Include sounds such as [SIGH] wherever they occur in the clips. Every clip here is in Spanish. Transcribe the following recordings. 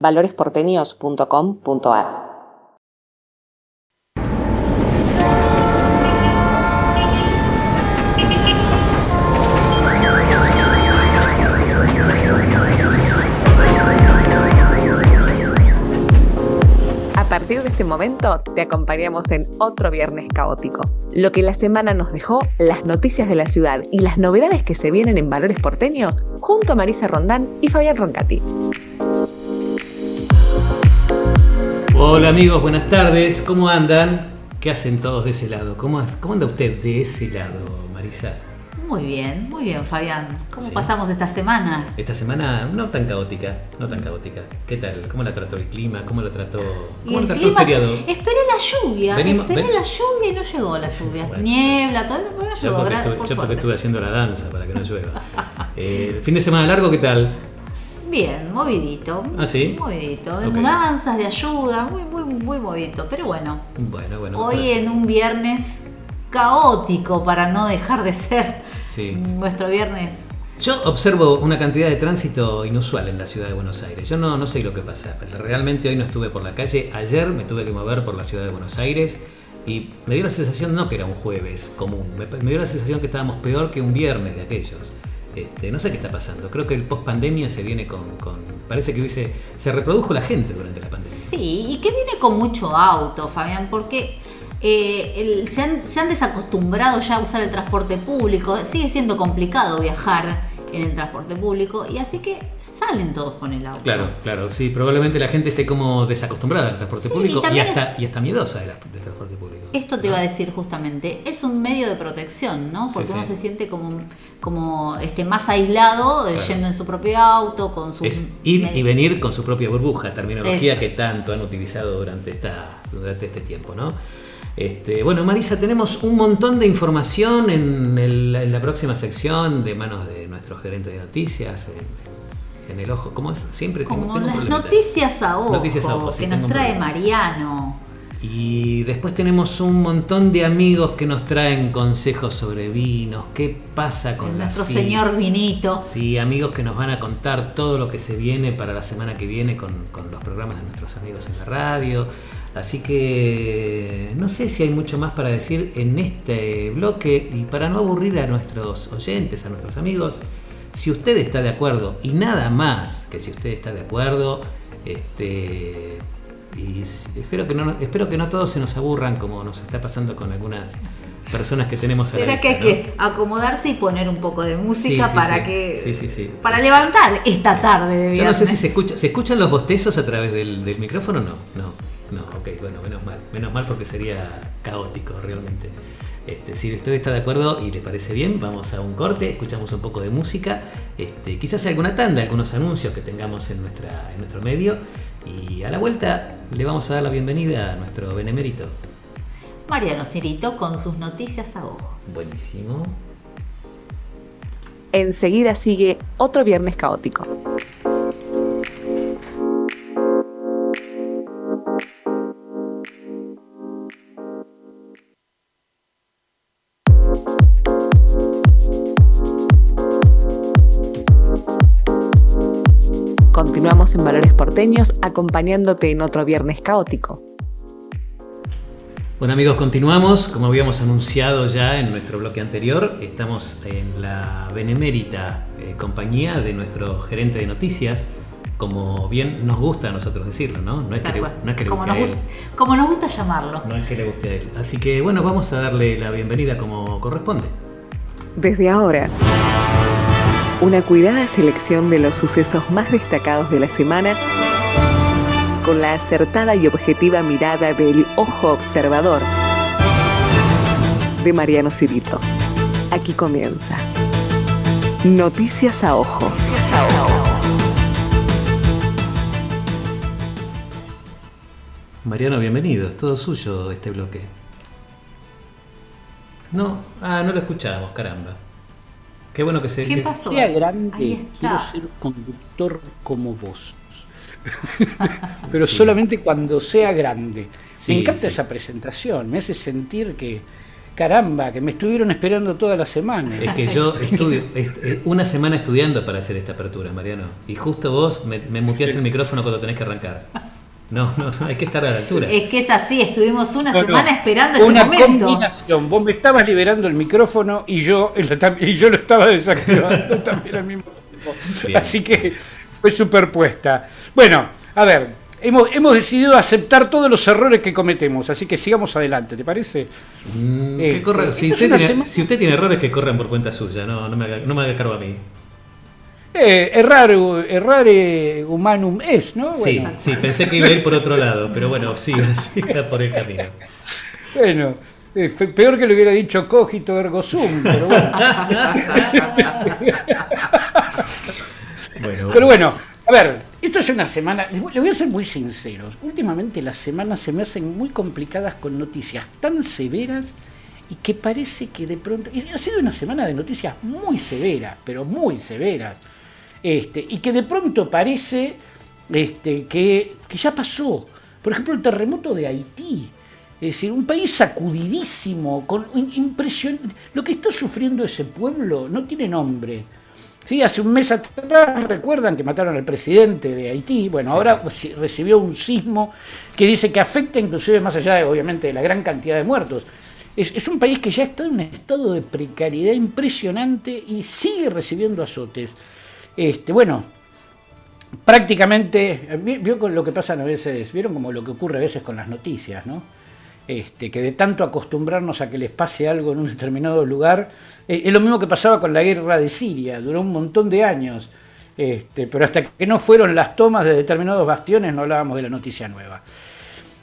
valoresporteños.com.ar A partir de este momento te acompañamos en otro viernes caótico. Lo que la semana nos dejó, las noticias de la ciudad y las novedades que se vienen en Valores Porteños junto a Marisa Rondán y Fabián Roncati. Hola amigos, buenas tardes, ¿cómo andan? ¿Qué hacen todos de ese lado? ¿Cómo, cómo anda usted de ese lado, Marisa? Muy bien, muy bien, Fabián. ¿Cómo Sí. pasamos esta semana? Esta semana no tan caótica, no tan caótica. ¿Qué tal? ¿Cómo la trató el clima? ¿Cómo lo trató, cómo lo el trató clima- el feriado? Esperé la lluvia, Venimos- esperé ven- la lluvia y no llegó la lluvia. Bueno. Niebla, todo eso, pero no Yo llegó, porque, gra- estuve, por yo porque estuve haciendo la danza para que no llueva. Eh, ¿el fin de semana largo qué tal? Bien, movidito. ¿Ah, sí? Movidito, de mudanzas, de ayuda, muy, muy, muy movidito. Pero bueno, Bueno, bueno. hoy en un viernes caótico para no dejar de ser Sí. nuestro viernes. Yo observo una cantidad de tránsito inusual en la ciudad de Buenos Aires. Yo no, no sé lo que pasa. Realmente hoy no estuve por la calle. Ayer me tuve que mover por la ciudad de Buenos Aires y me dio la sensación no que era un jueves común. Me, me dio la sensación que estábamos peor que un viernes de aquellos. Este, no sé qué está pasando. Creo que el post pandemia se viene con, con- Parece que hubiese, se reprodujo la gente durante la pandemia. Sí, y que viene con mucho auto, Fabián, porque eh, el- se, han, se han desacostumbrado ya a usar el transporte público. Sigue siendo complicado viajar en el transporte público y así que salen todos con el auto. Claro, claro, sí, probablemente la gente esté como desacostumbrada al transporte Sí, público y y hasta, y hasta miedosa del transporte público. Esto te iba a decir justamente, es un medio de protección, ¿no? Sí, Porque uno sí. se siente como, como este, más aislado, eh, Claro. yendo en su propio auto, con su... Es ir y venir con su propia burbuja, terminología Eso. que tanto han utilizado durante, esta, durante este tiempo, ¿no? Este, bueno, Marisa, tenemos un montón de información en, el- en la próxima sección de manos de nuestro gerente de noticias, en, en el ojo. ¿Cómo es? Siempre tengo, Como tengo un las noticias a ojo, Noticias a ojo, sí, que nos trae. Mariano. Y después tenemos un montón de amigos que nos traen consejos sobre vinos, qué pasa con la nuestro señor Vinito. Sí, amigos que nos van a contar todo lo que se viene para la semana que viene con, con los programas de nuestros amigos en la radio. Así que no sé si hay mucho más para decir en este bloque y para no aburrir a nuestros oyentes, a nuestros amigos, si usted está de acuerdo y nada más que si usted está de acuerdo, este y espero que no espero que no todos se nos aburran como nos está pasando con algunas personas que tenemos a la ¿Será que hay que acomodarse y poner un poco de música Sí, sí, para sí. que para levantar esta tarde de viernes? Yo no sé si se escucha, ¿se escuchan los bostezos a través del, del micrófono o no? No, no, ok, bueno, menos mal, menos mal porque sería caótico realmente. Este, si usted está de acuerdo y le parece bien, vamos a un corte, escuchamos un poco de música, este, quizás alguna tanda, algunos anuncios que tengamos en, nuestra, en nuestro medio y a la vuelta le vamos a dar la bienvenida a nuestro benemérito. Mariano Cirito con sus noticias a ojo. Buenísimo. Enseguida sigue otro viernes caótico. Acompañándote en otro viernes caótico. Bueno amigos, continuamos. Como habíamos anunciado ya en nuestro bloque anterior, estamos en la benemérita eh, compañía de nuestro gerente de noticias, como bien nos gusta a nosotros decirlo, ¿no? No es que le, no es que le como, guste nos a él. como nos gusta llamarlo. No es que le guste a él. Así que bueno, vamos a darle la bienvenida como corresponde. Desde ahora, una cuidada selección de los sucesos más destacados de la semana con la acertada y objetiva mirada del ojo observador de Mariano Cirito. Aquí comienza. Noticias a ojo. Mariano, bienvenido. Es todo suyo este bloque. No, ah, no lo escuchábamos, caramba. Qué bueno que se. ¿Qué que- pasó? sea grande, Ahí quiero está. ser conductor como vos. [LAUGHS] Pero Sí. solamente cuando sea grande. Sí, me encanta sí. esa presentación, me hace sentir que, Caramba, que me estuvieron esperando toda la semana. Es que yo [LAUGHS] estudio est- eh, una semana estudiando para hacer esta apertura, Mariano. Y justo vos me, me muteás el micrófono cuando tenés que arrancar. No, no, no, hay que estar a la altura. Es que es así, estuvimos una No, no. semana esperando este Una momento. combinación. Vos me estabas liberando el micrófono y yo, y yo lo estaba desactivando [LAUGHS] también al mismo tiempo. Bien. Así que fue superpuesta. Bueno, a ver, hemos, hemos decidido aceptar todos los errores que cometemos, así que sigamos adelante, ¿te parece? Mm, Eh, que corra- si, usted tiene, semana- si usted tiene errores, que corran por cuenta suya. No, no, me, haga, no me haga cargo a mí. Eh, errar, errare humanum es, ¿no? Sí, Bueno, sí, pensé que iba a ir por otro lado, pero bueno, siga, [LAUGHS] siga por el camino. bueno, eh, pe- peor que le hubiera dicho cogito ergo sum, pero bueno. Bueno, Pero bueno, a ver, esto es una semana, les voy, les voy a ser muy sinceros, últimamente las semanas se me hacen muy complicadas con noticias tan severas y que parece que de pronto, y ha sido una semana de noticias muy severas, pero muy severas, este, y que de pronto parece este, que, que ya pasó. Por ejemplo, el terremoto de Haití. Es decir, un país sacudidísimo, con impresión. Lo que está sufriendo ese pueblo no tiene nombre. Sí, hace un mes atrás recuerdan que mataron al presidente de Haití. Bueno, ahora reci- recibió un sismo que dice que afecta inclusive más allá, de, obviamente, de la gran cantidad de muertos. Es, es un país que ya está en un estado de precariedad impresionante y sigue recibiendo azotes. Este, bueno, prácticamente, vi- vio con lo que pasa a veces, vieron como lo que ocurre a veces con las noticias, ¿no? Este, que de tanto acostumbrarnos a que les pase algo en un determinado lugar, eh, es lo mismo que pasaba con la guerra de Siria, duró un montón de años, este, pero hasta que no fueron las tomas de determinados bastiones no hablábamos de la noticia nueva.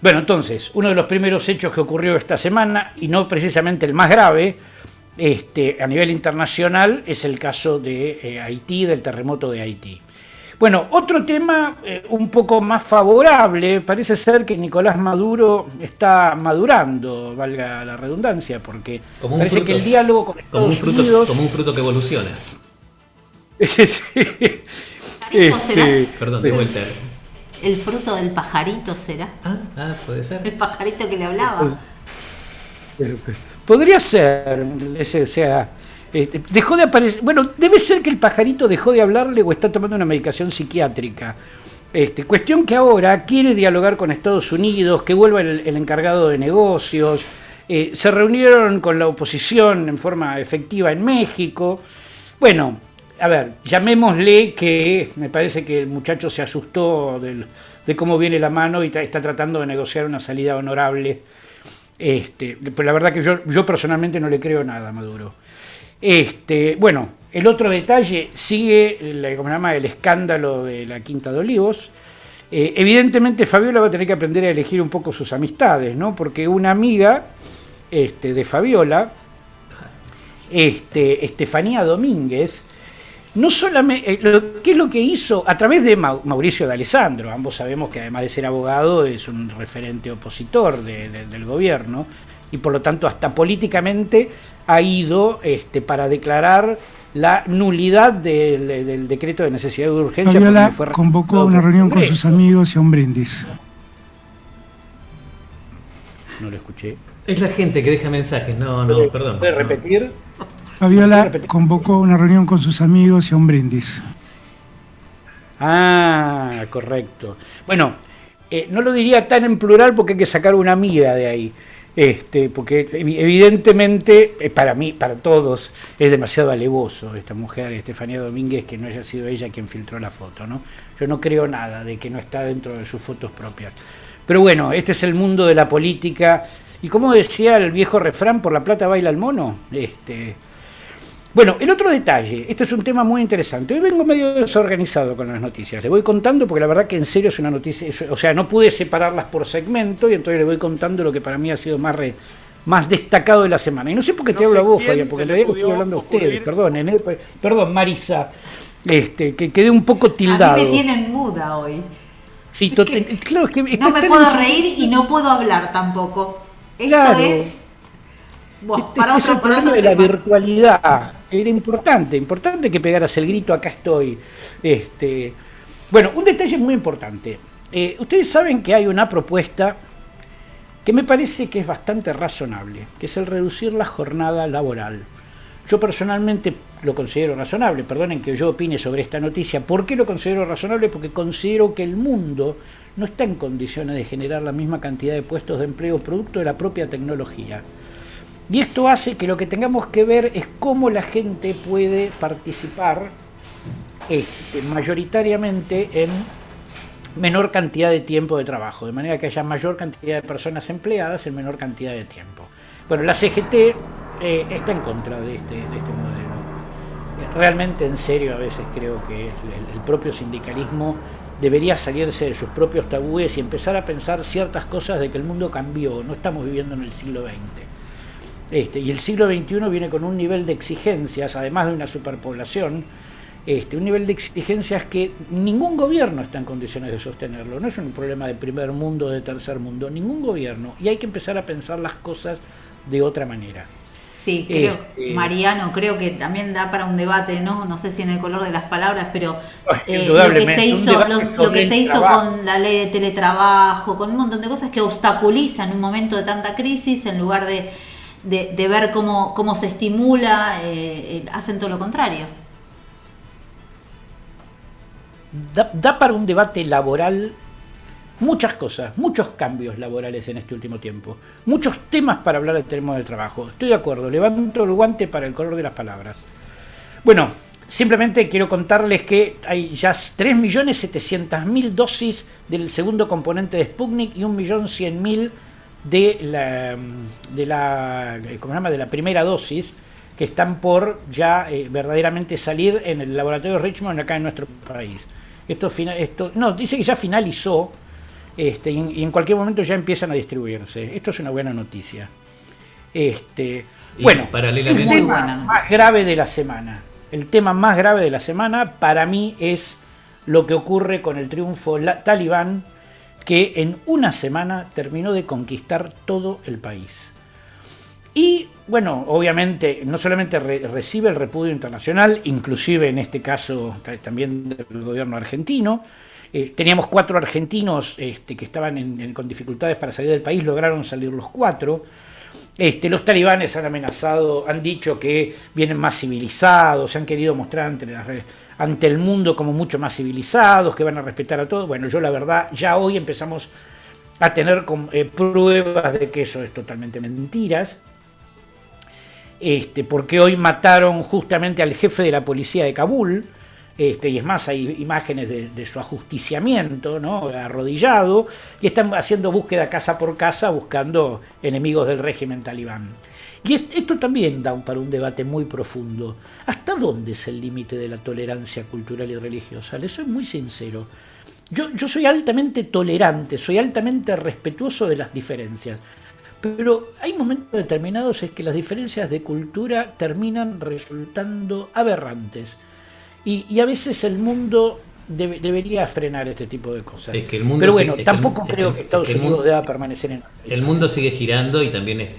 Bueno, entonces, uno de los primeros hechos que ocurrió esta semana, y no precisamente el más grave, este, a nivel internacional, es el caso de eh, Haití, del terremoto de Haití. Bueno, otro tema eh, un poco más favorable, parece ser que Nicolás Maduro está madurando, valga la redundancia, porque Como un parece fruto, que el diálogo con como un Estados fruto, Unidos... como un fruto que evoluciona. [LAUGHS] Sí. ¿Pajarito será? Perdón, de vuelta. ¿El fruto del pajarito será? Ah, ah, puede El ser. pajarito que le hablaba. Pero, pero, Podría ser, o sea, este, dejó de aparecer. Bueno, debe ser que el pajarito dejó de hablarle o está tomando una medicación psiquiátrica. Este, cuestión que ahora quiere dialogar con Estados Unidos, que vuelva el, encargado de negocios. eh, se reunieron con la oposición en forma efectiva en México. Bueno, a ver, llamémosle que me parece que el muchacho se asustó de cómo viene la mano y está tratando de negociar una salida honorable. Este, pero la verdad que yo, personalmente no le creo nada a Maduro. Este, bueno, el otro detalle sigue el, ¿cómo se llama? el escándalo de la Quinta de Olivos. Eh, evidentemente Fabiola va a tener que aprender a elegir un poco sus amistades, ¿no? Porque una amiga este, de Fabiola, este, Estefanía Domínguez, no solamente, eh, lo- ¿qué es lo que hizo? A través de Mau- Mauricio de Alessandro, ambos sabemos que además de ser abogado es un referente opositor de- de- del gobierno y por lo tanto hasta políticamente ha ido este, para declarar la nulidad del, del decreto de necesidad de urgencia. Fabiola fue convocó una reunión con sus amigos y a un brindis. No lo escuché. Es la gente que deja mensajes. No, no, perdón. ¿Puede no. Fabiola convocó una reunión con sus amigos y a un brindis. Ah, correcto. Bueno, eh, no lo diría tan en plural porque hay que sacar una amiga de ahí. Este, porque evi- evidentemente, eh, para mí, para todos, es demasiado alevoso esta mujer, Estefanía Domínguez, que no haya sido ella quien filtró la foto, ¿no? Yo no creo nada de que no está dentro de sus fotos propias. Pero bueno, este es el mundo de la política. Y como decía el viejo refrán, por la plata baila el mono. Este, bueno, el otro detalle, este es un tema muy interesante. Hoy vengo medio desorganizado con las noticias. Le voy contando porque la verdad que en serio es una noticia, es- o sea, no pude separarlas por segmento y entonces le voy contando lo que para mí ha sido más re- más destacado de la semana. Y no sé por qué te hablo a vos, Fabián, porque en le realidad estoy hablando a ustedes. ocurrir- Perdonen, eh, per- perdón, Marisa, este, que quedé un poco tildado. A mí me tienen muda hoy. Sí, Así tot- que claro, es que No me puedo en- reír y no puedo hablar tampoco. Esto Claro. es. Bueno, para es el otro, para problema otro de la tema. virtualidad. Era importante, importante que pegaras el grito, acá estoy. Este, bueno, un detalle muy importante. Eh, ustedes saben que hay una propuesta que me parece que es bastante razonable, que es el reducir la jornada laboral. Yo personalmente lo considero razonable, perdonen que yo opine sobre esta noticia. ¿Por qué lo considero razonable? Porque considero que el mundo no está en condiciones de generar la misma cantidad de puestos de empleo producto de la propia tecnología. Y esto hace que lo que tengamos que ver es cómo la gente puede participar este, mayoritariamente en menor cantidad de tiempo de trabajo, de manera que haya mayor cantidad de personas empleadas en menor cantidad de tiempo. Bueno, la CGT eh, está en contra de este, de este modelo. Realmente en serio a veces creo que el propio sindicalismo debería salirse de sus propios tabúes y empezar a pensar ciertas cosas de que el mundo cambió, no estamos viviendo en el siglo XX. Este, y el siglo XXI viene con un nivel de exigencias, además de una superpoblación, este, un nivel de exigencias que ningún gobierno está en condiciones de sostenerlo. No es un problema de primer mundo, de tercer mundo, ningún gobierno. Y hay que empezar a pensar las cosas de otra manera. Sí, creo, este, Mariano, creo que también da para un debate, ¿no? No sé si en el color de las palabras, pero eh, lo que se hizo, lo que se hizo con la ley de teletrabajo, con un montón de cosas que obstaculizan un momento de tanta crisis en lugar de, de, ver cómo, cómo se estimula, eh, eh, hacen todo lo contrario da, para un debate laboral muchas cosas, muchos cambios laborales en este último tiempo, muchos temas para hablar del tema del trabajo. Estoy de acuerdo, levanto el guante para el color de las palabras. Bueno, simplemente quiero contarles que hay ya 3.700.000 dosis del segundo componente de Sputnik y 1.100.000 de la, de la, ¿cómo se llama? de la primera dosis que están por ya eh, verdaderamente salir en el laboratorio Richmond acá en nuestro país. Esto, esto no, dice que ya finalizó este, y, en cualquier momento ya empiezan a distribuirse. Esto es una buena noticia. Este, bueno, paralelamente, el tema más grave de la semana. El tema más grave de la semana para mí es lo que ocurre con el triunfo talibán que en una semana terminó de conquistar todo el país. Y bueno, obviamente no solamente recibe el repudio internacional, inclusive en este caso también del gobierno argentino. Eh, teníamos cuatro argentinos este, que estaban con dificultades para salir del país, lograron salir los cuatro. Este, los talibanes han amenazado, han dicho que vienen más civilizados, se han querido mostrar ante, ante el mundo como mucho más civilizados, que van a respetar a todos. Bueno, yo la verdad, ya hoy empezamos a tener eh, pruebas de que eso es totalmente mentiras este, porque hoy mataron justamente al jefe de la policía de Kabul, este, y es más, hay imágenes de, su ajusticiamiento, ¿no? arrodillado, y están haciendo búsqueda casa por casa buscando enemigos del régimen talibán. Y esto también da para un debate muy profundo. ¿Hasta dónde es el límite de la tolerancia cultural y religiosa? Les soy muy sincero. Yo, yo soy altamente tolerante, soy altamente respetuoso de las diferencias. Pero hay momentos determinados en que las diferencias de cultura terminan resultando aberrantes. Y, a veces el mundo debería frenar este tipo de cosas. Pero bueno, tampoco creo que, Estados Unidos deba permanecer en... El mundo sigue girando y también es,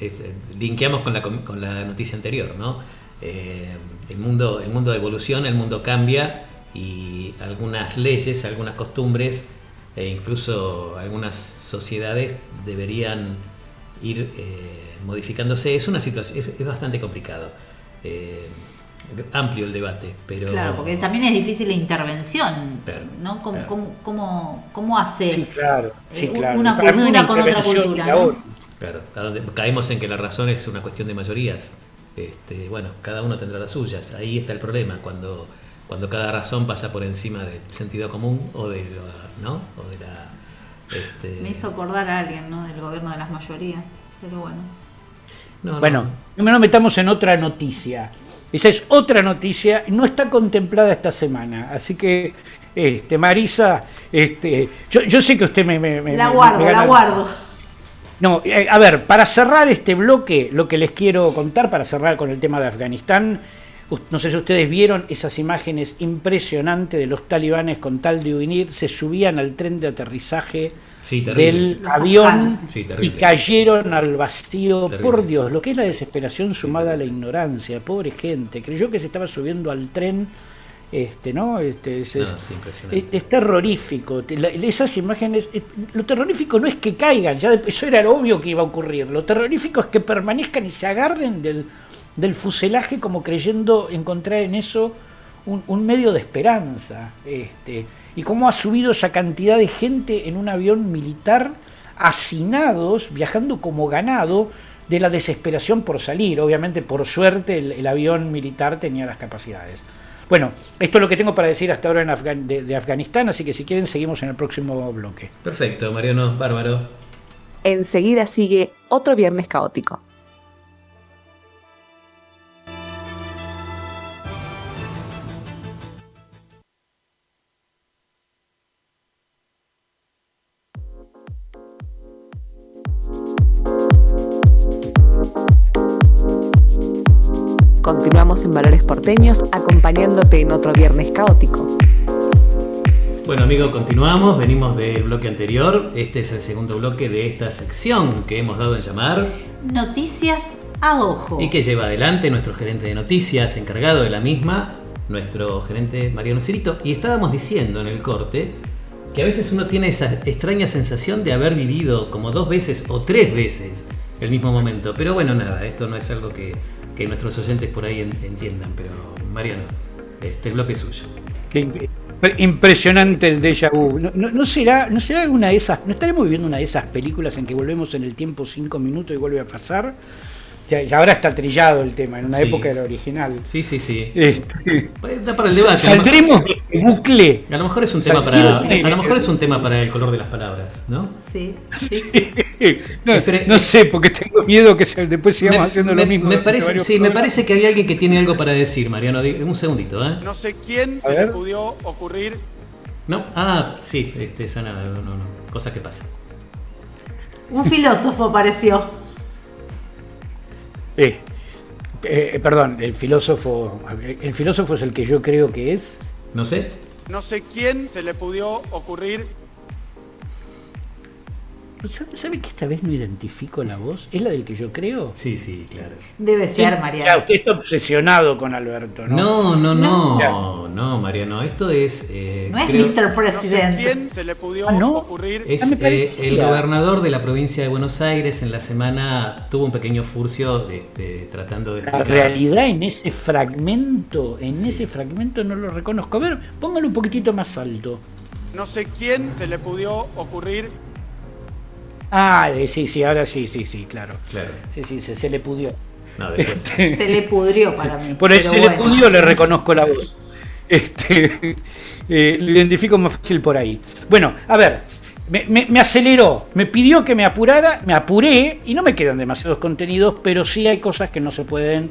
linkeamos con la, con la noticia anterior, ¿no? Eh, el, mundo, el mundo evoluciona, el mundo cambia y algunas leyes, algunas costumbres e incluso algunas sociedades deberían ir eh, modificándose. Es una situación, es, bastante complicado. Eh, amplio el debate, pero... Claro, porque también es difícil la intervención, ¿no? ¿Cómo, hace una cultura con otra cultura? Claro, caemos en que la razón es una cuestión de mayorías. Este, bueno, cada uno tendrá las suyas. Ahí está el problema, cuando, cuando cada razón pasa por encima del sentido común o de, ¿no? o de la este, Me hizo acordar a alguien, ¿no? Del gobierno de las mayorías, pero bueno. bueno, no. nos metamos en otra noticia. Esa es otra noticia, no está contemplada esta semana, así que este, Marisa, este, yo, sé que usted me... me la guardo, la [LAUGHS] guardo. No, eh, a ver, para cerrar este bloque, lo que les quiero contar, para cerrar con el tema de Afganistán, no sé si ustedes vieron esas imágenes impresionantes de los talibanes con tal de unir, se subían al tren de aterrizaje del avión y cayeron al vacío. Por Dios, lo que es la desesperación sumada a la ignorancia, pobre gente, creyó que se estaba subiendo al tren Este, ¿no? Este, es, No, es- sí, impresionante. es- es terrorífico. La- esas imágenes, lo terrorífico no es que caigan, ya de- eso era lo obvio que iba a ocurrir. Lo terrorífico es que permanezcan y se agarren del, del fuselaje como creyendo encontrar en eso un, un medio de esperanza. Este, y cómo ha subido esa cantidad de gente en un avión militar, hacinados, viajando como ganado de la desesperación por salir. Obviamente, por suerte, el, el avión militar tenía las capacidades. Bueno, esto es lo que tengo para decir hasta ahora en Afgan- de, de Afganistán, así que si quieren seguimos en el próximo bloque. Perfecto, Mariano, bárbaro. Enseguida sigue otro viernes caótico. Porteños acompañándote en otro viernes caótico. Bueno, amigo, continuamos. Venimos del bloque anterior. Este es el segundo bloque de esta sección que hemos dado en llamar Noticias a ojo. y que lleva adelante nuestro gerente de noticias, encargado de la misma, nuestro gerente Mariano Cirito. Y estábamos diciendo en el corte que a veces uno tiene esa extraña sensación de haber vivido como dos veces o tres veces el mismo momento. Pero bueno, nada, esto no es algo que, que nuestros oyentes por ahí en- entiendan. Pero Mariano, este bloque es suyo. Impresionante el déjà vu. ¿No, será, ¿No será alguna de esas, no estaremos viviendo una de esas películas en que volvemos en el tiempo cinco minutos y vuelve a pasar? Ya, ya ahora está trillado el tema, en una Sí. época era original. Sí, sí, sí. Este, Da para el debate. Saldremos de este bucle. A lo mejor es un tema para. A lo mejor es un tema para el color de las palabras, ¿no? Sí, [LAUGHS] sí, sí. No, Espere, no sé, porque tengo miedo que se- después sigamos Me, haciendo me- lo mismo. me parece, sí, me parece que hay alguien que tiene algo para decir, Mariano. Un segundito, ¿eh? No sé quién A se ver. le pudió ocurrir ¿No? Ah, sí, este, esa nada, no, no, no. Cosa que pasa. Un filósofo apareció. Eh, eh, perdón, el filósofo, el filósofo es el que yo creo que es. No sé. No sé quién se le pudió ocurrir ¿Sabe, sabe que esta vez no identifico la voz? ¿Es la del que yo creo? Sí, sí, claro. Debe ser, Mariano. usted está obsesionado con Alberto, ¿no? No, no, no, No. no, Mariano. Esto es. eh, No es creo- Mr. No sé President. quién se le pudió Ah, ¿no? ocurrir Es Ah, eh, el gobernador de la provincia de Buenos Aires en la semana tuvo un pequeño furcio este, tratando de La realidad en ese fragmento, en ese fragmento no lo reconozco. A ver, póngalo un poquitito más alto. No sé quién se le pudió ocurrir Ah, eh, sí, sí, ahora sí, sí, sí, claro. Claro. Sí, sí, se, se le pudió. No, después. [LAUGHS] Se le pudrió para mí. Por el se bueno. le pudió le reconozco la voz. Este, eh, lo identifico más fácil por ahí. Bueno, a ver, me, me- me aceleró, me pidió que me apurara, me apuré y no me quedan demasiados contenidos, pero sí hay cosas que no se pueden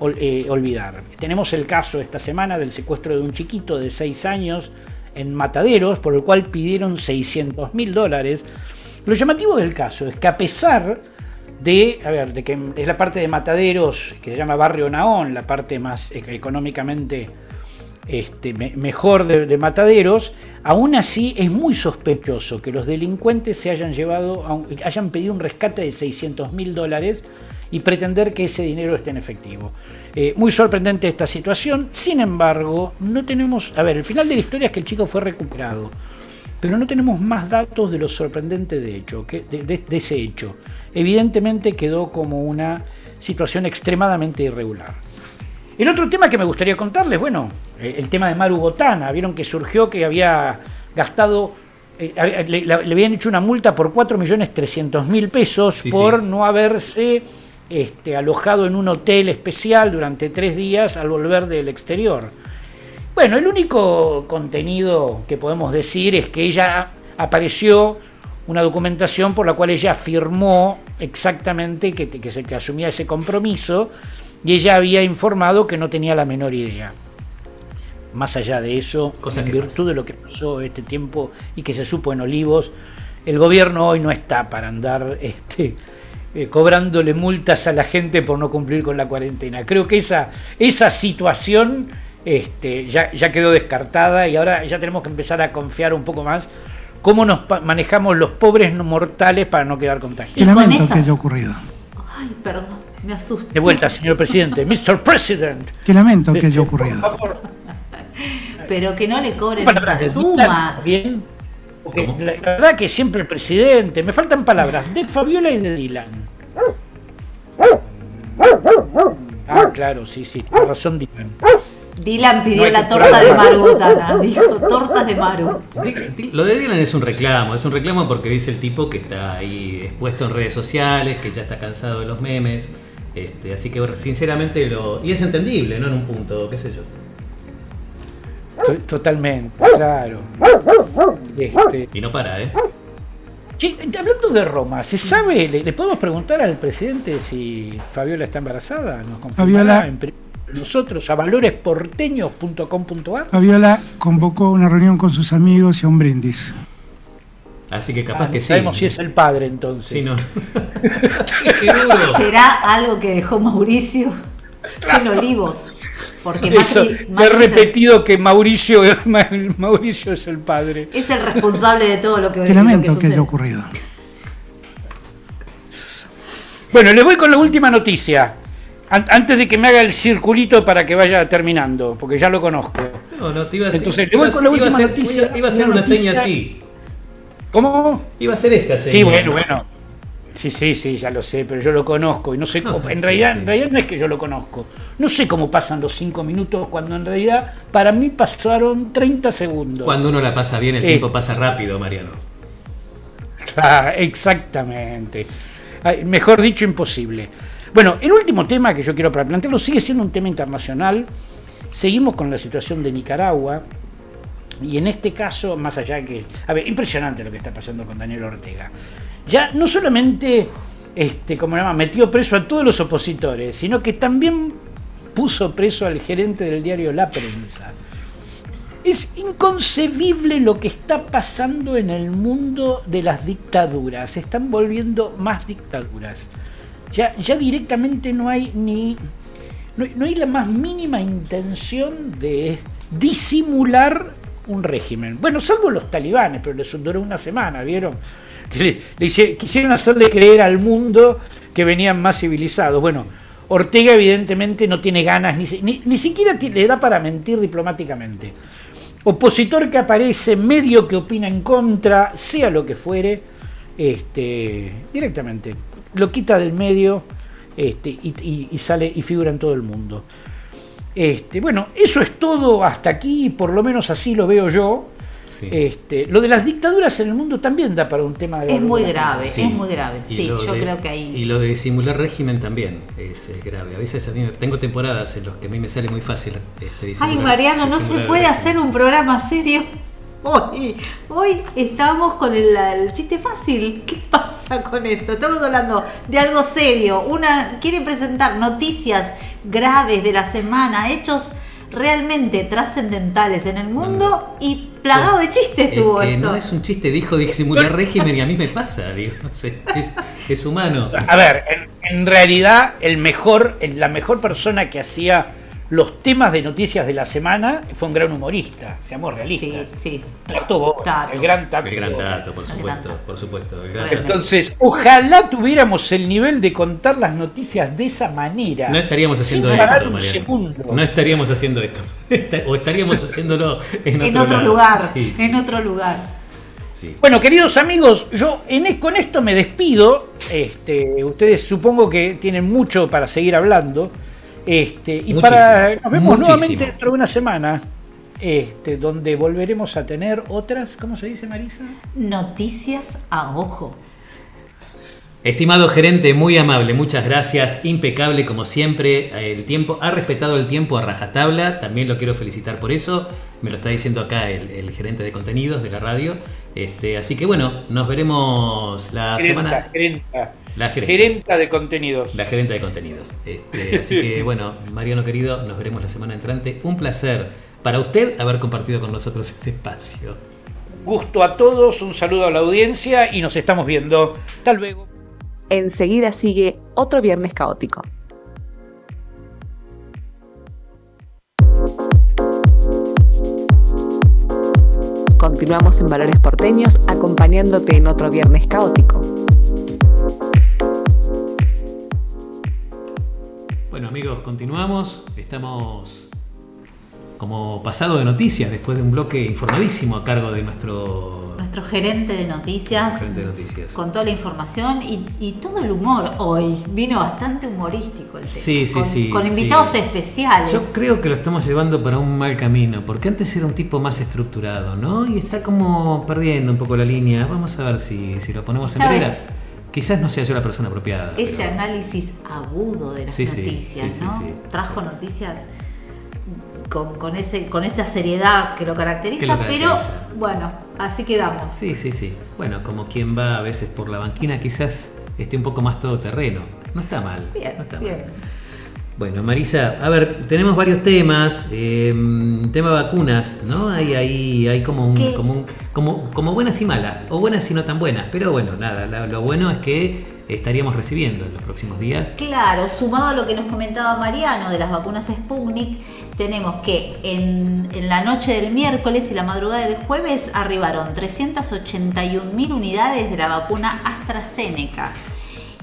ol- eh, olvidar. Tenemos el caso esta semana del secuestro de un chiquito de 6 años en Mataderos, por el cual pidieron 600 mil dólares. Lo llamativo del caso es que a pesar de, a ver, de que es la parte de Mataderos que se llama Barrio Naón, la parte más e- económicamente este, me- mejor de, de Mataderos, aún así es muy sospechoso que los delincuentes se hayan llevado, hayan pedido un rescate de 600 mil dólares y pretender que ese dinero esté en efectivo. Eh, muy sorprendente esta situación, sin embargo, no tenemos, a ver, el final de la historia es que el chico fue recuperado, pero no tenemos más datos de lo sorprendente de, hecho, que, de, de- de ese hecho. Evidentemente quedó como una situación extremadamente irregular. El otro tema que me gustaría contarles, bueno, eh, el tema de Maru Botana. Vieron que surgió que había gastado, eh, le, habían hecho una multa por 4.300.000 pesos Sí, por sí. no haberse este, alojado en un hotel especial durante tres días al volver del exterior. Bueno, el único contenido que podemos decir es que ella apareció una documentación por la cual ella afirmó exactamente que, que, se, que asumía ese compromiso y ella había informado que no tenía la menor idea. Más allá de eso, Cosa en virtud pasa. de lo que pasó este tiempo y que se supo en Olivos, el gobierno hoy no está para andar este, eh, cobrándole multas a la gente por no cumplir con la cuarentena. Creo que esa, esa situación este, ya, ya quedó descartada y ahora ya tenemos que empezar a confiar un poco más cómo nos manejamos los pobres mortales para no quedar Y contagiados. Qué con lamento esas- que haya ocurrido. Ay, perdón, me asusto. De vuelta, señor presidente. [LAUGHS] Mr. President. Qué lamento que Este, haya por ocurrido. favor. pero que no le cobren esa suma. Bien. La, la verdad que siempre el presidente, me faltan palabras, de Fabiola y de Dylan. Ah, claro, sí, sí, tiene razón Dylan. Dylan pidió No la torta de esperar. Maru Botana. Dijo, tortas de Maru. Lo de Dylan es un reclamo, es un reclamo porque dice el tipo que está ahí expuesto en redes sociales, que ya está cansado de los memes. Este, así que sinceramente lo. Y es entendible, ¿no? En un punto, qué sé yo. To- Totalmente, claro. Este, Y no para, ¿eh? che, hablando de Roma, ¿se sabe? ¿Le, le podemos preguntar al presidente si Fabiola está embarazada? ¿Nos Fabiola- en nosotros a valoresporteños.com.ar? Fabiola convocó una reunión con sus amigos y a un brindis. Así que capaz Ah, que no sí. sabemos si es el padre entonces. Sí, no. [LAUGHS] qué duro. ¿Será algo que dejó Mauricio en Olivos? Porque Eso, Macri, he el, repetido que Mauricio, [LAUGHS] Mauricio es el padre. es el responsable de todo lo que, Te lo que lamento que haya ocurrido. Bueno, le voy con la última noticia. An- antes de que me haga el circulito para que vaya terminando, porque ya lo conozco. No, no, te iba, te- Entonces, a- con la iba a ser- noticia. iba- iba a ser Una seña así. ¿Cómo? Iba a ser esta seña. Sí, bueno, bueno. Sí, sí, sí, ya lo sé, pero yo lo conozco y no sé No, cómo. En sí, realidad, sí. en realidad no es que yo lo conozco. No sé cómo pasan los cinco minutos cuando en realidad para mí pasaron 30 segundos. Cuando uno la pasa bien, el Eh. tiempo pasa rápido, Mariano. [LAUGHS] Ah, exactamente. Mejor dicho, imposible. Bueno, el último tema que yo quiero plantearlo sigue siendo un tema internacional. Seguimos con la situación de Nicaragua. Y en este caso, más allá que. A ver, impresionante lo que está pasando con Daniel Ortega. Ya no solamente, este, como metió preso a todos los opositores, sino que también puso preso al gerente del diario La Prensa. Es inconcebible lo que está pasando en el mundo de las dictaduras. Se están volviendo más dictaduras. Ya, directamente no hay ni. No, hay la más mínima intención de disimular un régimen. Bueno, salvo los talibanes, pero les duró una semana, ¿vieron? Quisieron hacerle creer al mundo que venían más civilizados. Bueno, Ortega evidentemente no tiene ganas, ni, si- ni, ni siquiera le da para mentir diplomáticamente. Opositor que aparece, medio que opina en contra, sea lo que fuere, este, directamente lo quita del medio este, y, y- y sale y figura en todo el mundo. Este, bueno, eso es todo hasta aquí, por lo menos así lo veo yo. Sí. Este, lo de las dictaduras en el mundo también da para un tema de Es muy grave, Sí. es muy grave. Y Sí, lo yo de- creo que ahí. Y lo de disimular régimen también es, grave. A veces a mí me- tengo temporadas en las que a mí me sale muy fácil este, Ay, disimular- Mariano, no se puede régimen. hacer un programa serio. Hoy, hoy estamos con el, el chiste fácil. ¿Qué pasa con esto? Estamos hablando de algo serio. Una quiere presentar noticias graves de la semana, hechos realmente trascendentales en el mundo y plagado de chistes Es tuvo esto. no es un chiste, dijo disimular régimen y a mí me pasa, digo. es, es humano. A ver, en, en realidad el mejor, la mejor persona que hacía los temas de noticias de la semana fue un gran humorista, seamos Sí, realistas. sí. Tato Bores, Tato. el gran Tato. El gran dato, por supuesto, por supuesto. el gran. Entonces, ojalá tuviéramos el nivel de contar las noticias de esa manera. No estaríamos haciendo Sin esto, Mariano. No estaríamos haciendo esto. [LAUGHS] o estaríamos haciéndolo en otro, En otro lugar, Sí, sí, en otro lugar. sí. Bueno, queridos amigos, yo en, e- con esto me despido. Este, ustedes supongo que tienen mucho para seguir hablando. Este, y Muchísimo, para nos vemos muchísimo. nuevamente dentro de una semana. Este, donde volveremos a tener otras, ¿cómo se dice Marisa? Noticias a ojo. Estimado gerente, muy amable, muchas gracias, impecable como siempre, el tiempo, ha respetado el tiempo a rajatabla, también lo quiero felicitar por eso, me lo está diciendo acá el, el gerente de contenidos de la radio, este, así que bueno, nos veremos la semana, gerenta, La gerenta. gerenta de contenidos. la gerente de contenidos, este, [LAUGHS] así que bueno, Mariano querido, nos veremos la semana entrante, un placer para usted haber compartido con nosotros este espacio. Gusto a todos, un saludo a la audiencia y nos estamos viendo. Hasta luego. Enseguida sigue otro viernes caótico. Continuamos en Valores Porteños acompañándote en otro viernes caótico. Bueno amigos, continuamos, estamos como pasado de noticias, después de un bloque informadísimo a cargo de nuestro, Nuestro gerente de noticias. gerente de noticias. Con toda la información y, y todo el humor hoy. Vino bastante humorístico el tema. Sí, sí, con, sí, Con sí. invitados especiales. Yo creo que lo estamos llevando para un mal camino, porque antes era un tipo más estructurado, ¿no? Y está como perdiendo un poco la línea. Vamos a ver si, si lo ponemos en Esta vereda. vez- Quizás no sea yo la persona apropiada. Ese pero- análisis agudo de las Sí, noticias, sí, sí, ¿no? sí. Trajo noticias con, con ese, con esa seriedad que lo caracteriza, Que lo pero bueno, así quedamos. Sí, sí, sí. Bueno, como quien va a veces por la banquina, quizás esté un poco más todoterreno. No está mal. Bien, no está bien. mal. Bueno, Marisa, a ver, tenemos varios temas. eh, tema vacunas, ¿no? Hay ahí, hay como un, como un, como, como buenas y malas, o buenas y no tan buenas. Pero bueno, nada, la- lo bueno es que estaríamos recibiendo en los próximos días. Claro, sumado a lo que nos comentaba Mariano de las vacunas Sputnik, tenemos que en, en la noche del miércoles y la madrugada del jueves arribaron 381 mil unidades de la vacuna AstraZeneca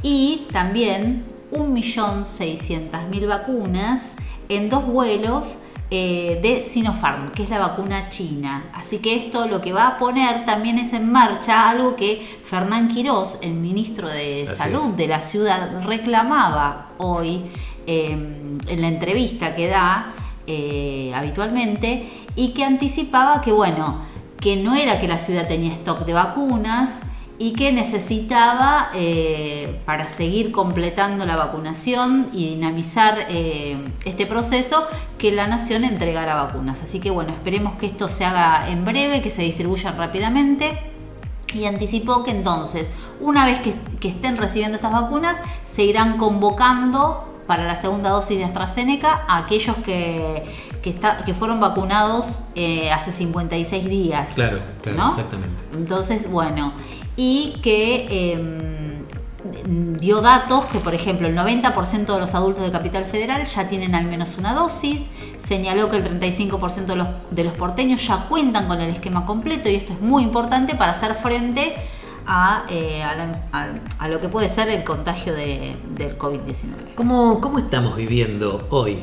y también 1.600.000 vacunas en dos vuelos eh, de Sinopharm, que es la vacuna china. Así que esto lo que va a poner también es en marcha algo que Fernán Quirós, el ministro de Así Salud es. de la ciudad, reclamaba hoy eh, en la entrevista que da eh, habitualmente y que anticipaba que, bueno, que no era que la ciudad tenía stock de vacunas, y que necesitaba eh, para seguir completando la vacunación y dinamizar eh, este proceso que la nación entregara vacunas. Así que bueno, esperemos que esto se haga en breve, que se distribuyan rápidamente. Y anticipó que entonces, una vez que, que estén recibiendo estas vacunas, se irán convocando para la segunda dosis de AstraZeneca a aquellos que, que, está- que fueron vacunados eh, hace 56 días. Claro, claro, ¿no? exactamente. Entonces, bueno, y que eh, dio datos que, por ejemplo, el 90% de los adultos de Capital Federal ya tienen al menos una dosis, señaló que el 35% de los, de los porteños ya cuentan con el esquema completo y esto es muy importante para hacer frente a, eh, a, la- a- a lo que puede ser el contagio de- del COVID-19. ¿Cómo, ¿Cómo estamos viviendo hoy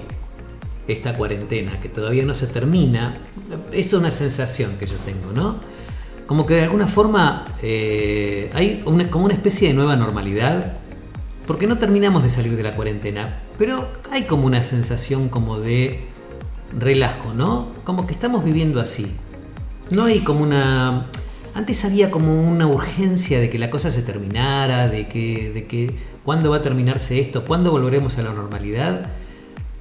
esta cuarentena que todavía no se termina? Es una sensación que yo tengo, ¿no? Como que de alguna forma eh, hay una, como una especie de nueva normalidad, porque no terminamos de salir de la cuarentena, pero hay como una sensación como de relajo, ¿no? Como que estamos viviendo así. No hay como una... Antes había como una urgencia de que la cosa se terminara, de que, de que cuándo va a terminarse esto, cuándo volveremos a la normalidad.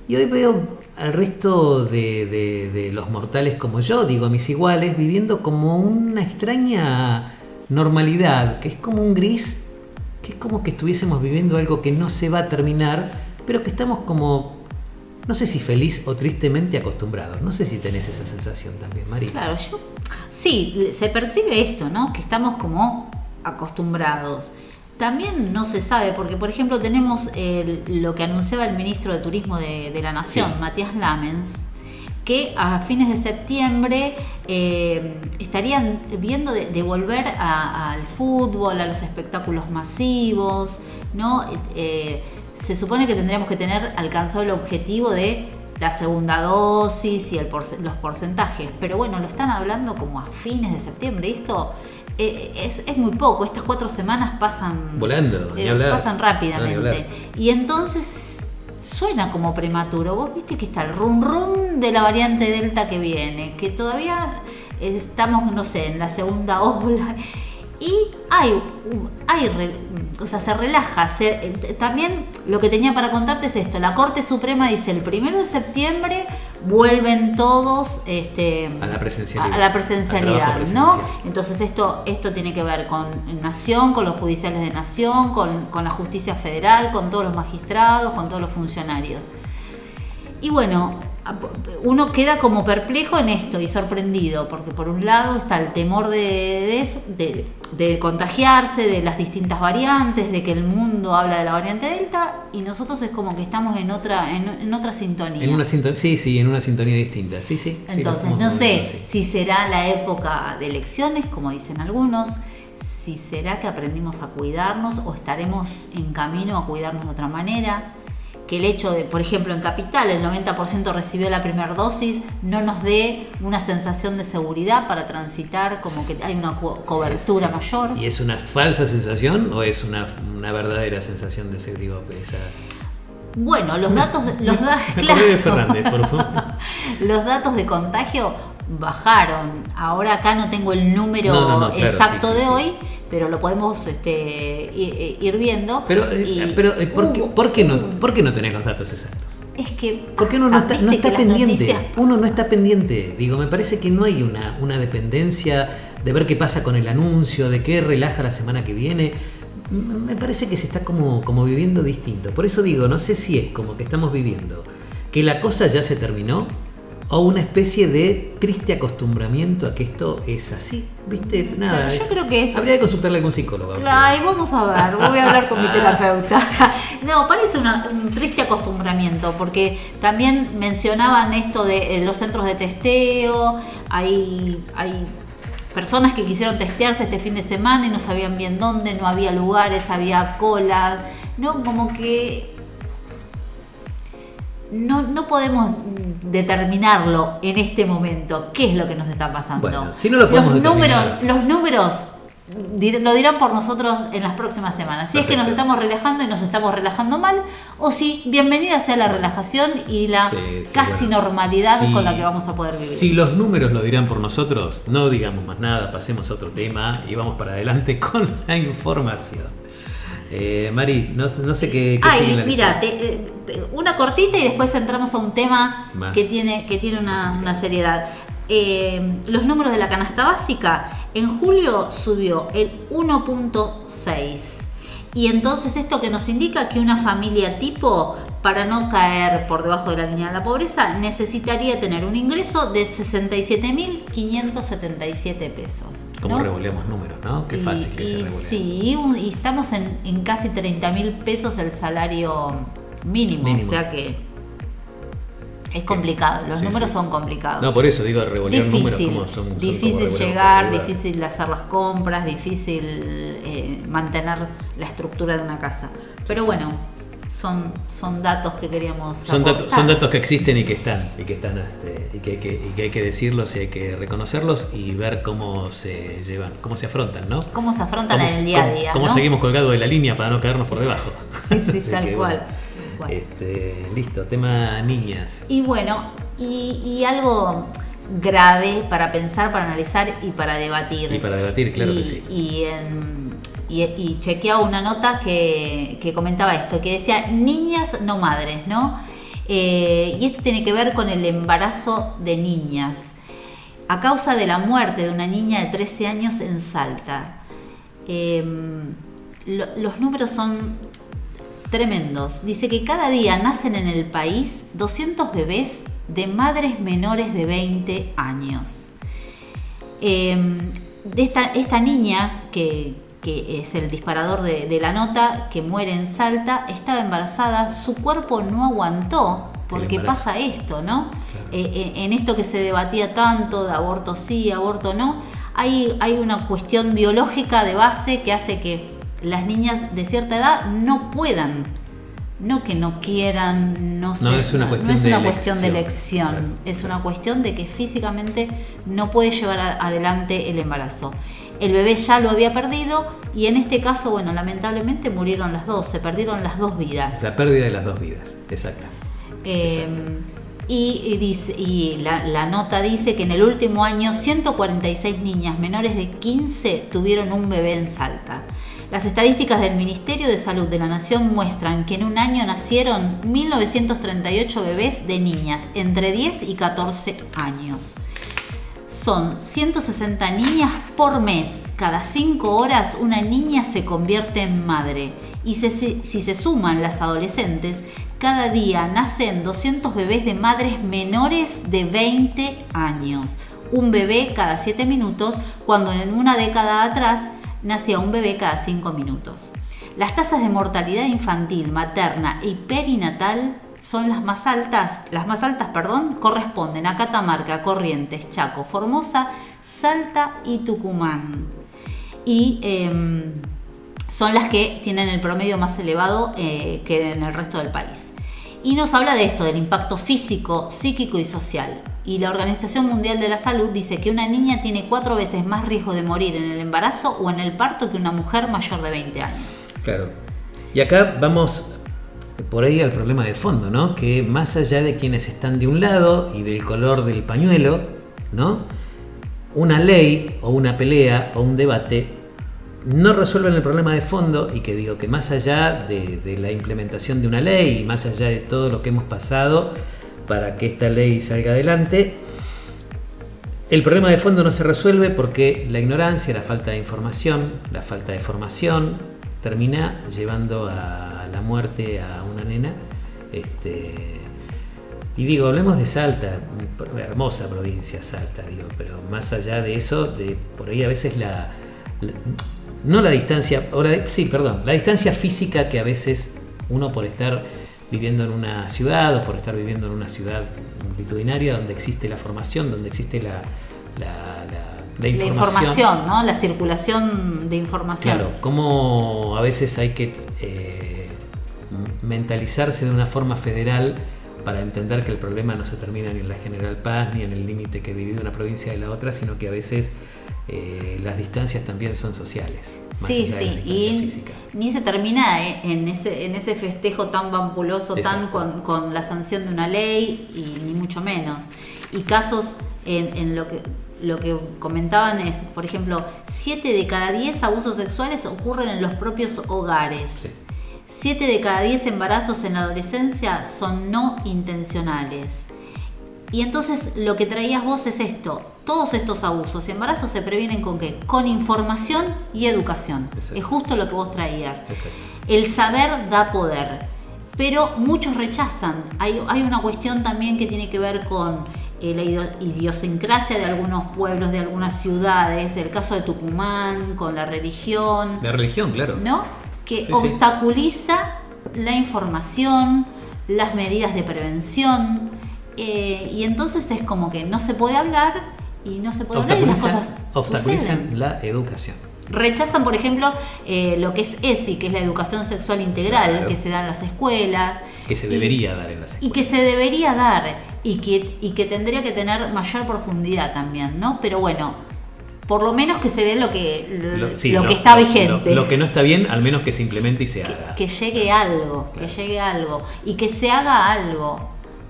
Y hoy veo al resto de, de- los mortales como yo, digo mis iguales, viviendo como una extraña normalidad, que es como un gris, que es como que estuviésemos viviendo algo que no se va a terminar, pero que estamos como, no sé si feliz o tristemente acostumbrados. No sé si tenés esa sensación también, Mari. Claro, yo sí, se percibe esto, ¿no? Que estamos como acostumbrados. También no se sabe, porque por ejemplo tenemos el- lo que anunciaba el ministro de Turismo de, de la Nación, Sí. Matías Lamens, que a fines de septiembre eh, estarían viendo de, de volver al fútbol, a los espectáculos masivos, ¿no? Eh, se supone que tendríamos que tener alcanzado el objetivo de la segunda dosis y el porce- los porcentajes, pero bueno, lo están hablando como a fines de septiembre y esto eh, es, es muy poco, estas cuatro semanas pasan Volando, eh, pasan rápidamente. Y entonces suena como prematuro. Vos viste que está el rum rum de la variante Delta que viene, que todavía estamos, no sé, en la segunda ola. Y hay, un- hay o sea, se relaja. se- eh, también lo que tenía para contarte es esto: la Corte Suprema dice el primero de septiembre vuelven todos este, A la presencialidad. a la Al presencialidad, ¿no? Entonces esto, esto tiene que ver con Nación, con los judiciales de Nación, con, con la justicia federal, con todos los magistrados, con todos los funcionarios. Y bueno, uno queda como perplejo en esto y sorprendido, porque por un lado está el temor de, de eso, de, de contagiarse, de las distintas variantes, de que el mundo habla de la variante Delta, y nosotros es como que estamos en otra, en, en otra sintonía. En una sintonía, sí, sí, en una sintonía distinta. Sí, sí. Entonces, no sé así. si será la época de elecciones, como dicen algunos, si será que aprendimos a cuidarnos o estaremos en camino a cuidarnos de otra manera. Que el hecho de, por ejemplo, en Capital el 90% recibió la primera dosis, no nos dé una sensación de seguridad para transitar, como que hay una co- cobertura Es- es- mayor. ¿Y es una falsa sensación o es una, una verdadera sensación de ser, digo, esa... Bueno, los datos, los [LAUGHS] da- claro. de Fernández, por favor. [LAUGHS] los datos de contagio bajaron. Ahora acá no tengo el número No, no, no, claro, exacto sí, sí, de sí. hoy, pero lo podemos este, ir viendo. Pero, eh, Y pero eh, ¿por, qué, hubo- por, qué no, ¿por qué no tenés los datos exactos? Es que. Porque uno no está, no pendiente. noticias- Uno no está pendiente. Digo, me parece que no hay una, una dependencia de ver qué pasa con el anuncio, de qué relaja la semana que viene. Me parece que se está como, como viviendo distinto. Por eso digo, no sé si es como que estamos viviendo que la cosa ya se terminó o una especie de triste acostumbramiento a que esto es así. ¿Viste? Nada. Claro, yo creo que es- Habría que consultarle a algún psicólogo. Ay, vamos a ver, voy a hablar con mi terapeuta. [LAUGHS] No, parece una- un triste acostumbramiento, porque también mencionaban esto de eh, los centros de testeo, hay, hay personas que quisieron testearse este fin de semana y no sabían bien dónde, no había lugares, había cola, no, como que no, no podemos determinarlo en este momento, qué es lo que nos está pasando. Bueno, si no lo podemos los números, los números dir- lo dirán por nosotros en las próximas semanas. Si es que nos estamos relajando y nos estamos relajando mal, o si bienvenida sea la relajación y la Sí, sí, casi bueno. normalidad Sí. con la que vamos a poder vivir. Si los números lo dirán por nosotros, no digamos más nada, pasemos a otro tema y vamos para adelante con la información. Eh, Mari, no, no sé qué, qué Ay, mira, eh, te- una cortita y después entramos a un tema Más. que tiene, que tiene una, una seriedad. Eh, los números de la canasta básica, en julio subió el 1.6. Y entonces esto que nos indica que una familia tipo, para no caer por debajo de la línea de la pobreza, necesitaría tener un ingreso de 67.577 pesos. Como ¿no? revoleamos números, ¿no? Qué Y- fácil que se y revolean. Sí, y estamos en, en casi 30 mil pesos el salario mínimo, Mínimo. o sea que es complicado, los Sí, números sí. son complicados. No, por eso digo revolear números como son. son difícil llegar, difícil hacer las compras, difícil eh, mantener la estructura de una casa. Pero bueno, son, son datos que queríamos Son datos, son datos que existen y que están, y que están este, y, que hay que, y que hay que decirlos y hay que reconocerlos y ver cómo se llevan, cómo se afrontan, ¿no? Cómo se afrontan en el día a día. Cómo ¿no? seguimos colgados de la línea para no caernos por debajo. Sí, sí, [LAUGHS] tal cual. Bueno. Este, listo, tema niñas. Y bueno, y, y algo grave para pensar, para analizar y para debatir. Y para debatir, claro Y- que sí. Y, en- y, y chequeaba una nota que, comentaba esto, que decía niñas no madres, ¿no? Eh, y esto tiene que ver con el embarazo de niñas. A causa de la muerte de una niña de 13 años en Salta. Lo- los números son tremendos. Dice que cada día nacen en el país 200 bebés de madres menores de 20 años. Eh, de esta niña, que, que es el disparador de, de la nota, que muere en Salta, estaba embarazada, su cuerpo no aguantó, porque pasa esto, ¿no? Eh, eh, en esto que se debatía tanto, de aborto sí, aborto no, hay, hay una cuestión biológica de base que hace que las niñas de cierta edad no puedan, no que no quieran, no, sé, es una no, cuestión es de una cuestión de elección, elección, claro, es claro. una cuestión de que físicamente no puede llevar a- adelante el embarazo. El bebé ya lo había perdido y en este caso, bueno, lamentablemente murieron las dos, se perdieron las dos vidas. La pérdida de las dos vidas, exacta. Eh, Exacto. y, y dice, y la, la nota dice que en el último año 146 niñas menores de 15 tuvieron un bebé en Salta. Las estadísticas del Ministerio de Salud de la Nación muestran que en un año nacieron 1938 bebés de niñas entre 10 y 14 años. Son 160 niñas por mes. Cada 5 horas una niña se convierte en madre. Y si se suman las adolescentes, cada día nacen 200 bebés de madres menores de 20 años. Un bebé cada 7 minutos, cuando en una década atrás nacía un bebé cada 5 minutos. Las tasas de mortalidad infantil, materna y perinatal son las más altas, las más altas, perdón, corresponden a Catamarca, Corrientes, Chaco, Formosa, Salta y Tucumán. Y em, son las que tienen el promedio más elevado eh, que en el resto del país. Y nos habla de esto, del impacto físico, psíquico y social. Y la Organización Mundial de la Salud dice que una niña tiene cuatro veces más riesgo de morir en el embarazo o en el parto que una mujer mayor de 20 años. Claro. Y acá vamos por ahí al problema de fondo, ¿no? Que más allá de quienes están de un lado y del color del pañuelo, ¿no? Una ley o una pelea o un debate no resuelven el problema de fondo y que digo que más allá de, de la implementación de una ley y más allá de todo lo que hemos pasado para que esta ley salga adelante, el problema de fondo no se resuelve porque la ignorancia, la falta de información, la falta de formación termina llevando a la muerte a una nena. Este, y digo, hablemos de Salta, hermosa provincia Salta, digo, pero más allá de eso, de por ahí a veces la, la- no la distancia, o la- sí, perdón, la distancia física que a veces uno por estar viviendo en una ciudad o por estar viviendo en una ciudad multitudinaria donde existe la formación, donde existe la, la, la- la La información. información, ¿no? La circulación de información. Claro, cómo a veces hay que eh, mentalizarse de una forma federal para entender que el problema no se termina ni en la General Paz ni en el límite que divide una provincia de la otra, sino que a veces eh, las distancias también son sociales, más Sí, allá de las sí, y físicas. ni se termina eh, en ese, en ese festejo tan vampuloso, tan con, con la sanción de una ley, y ni mucho menos. Y casos en, en lo que lo que comentaban es, por ejemplo, 7 de cada 10 abusos sexuales ocurren en los propios hogares. Sí. 7 de cada 10 embarazos en la adolescencia son no intencionales. Y entonces lo que traías vos es esto, todos estos abusos y embarazos se previenen con qué? Con información y educación. Exacto. Es justo lo que vos traías. Exacto. El saber da poder, pero muchos rechazan. Hay, hay una cuestión también que tiene que ver con eh, la idio- idiosincrasia de algunos pueblos, de algunas ciudades, el caso de Tucumán, con la religión. La religión, claro. ¿no? Que sí. obstaculiza la información, las medidas de prevención, eh, y entonces es como que no se puede hablar y no se puede hablar y las cosas obstaculizan suceden. la educación. Rechazan, por ejemplo, eh, lo que es ESI, que es la educación sexual integral, Claro. que se da en las escuelas. Que se y- debería dar en las y escuelas. que se debería dar y que, y que tendría que tener mayor profundidad también, ¿no? Pero bueno, por lo menos que se dé lo que, lo, sí, lo que está vigente. Lo, lo que no está bien, al menos que se implemente y se haga. que llegue algo, que llegue algo y que se haga algo,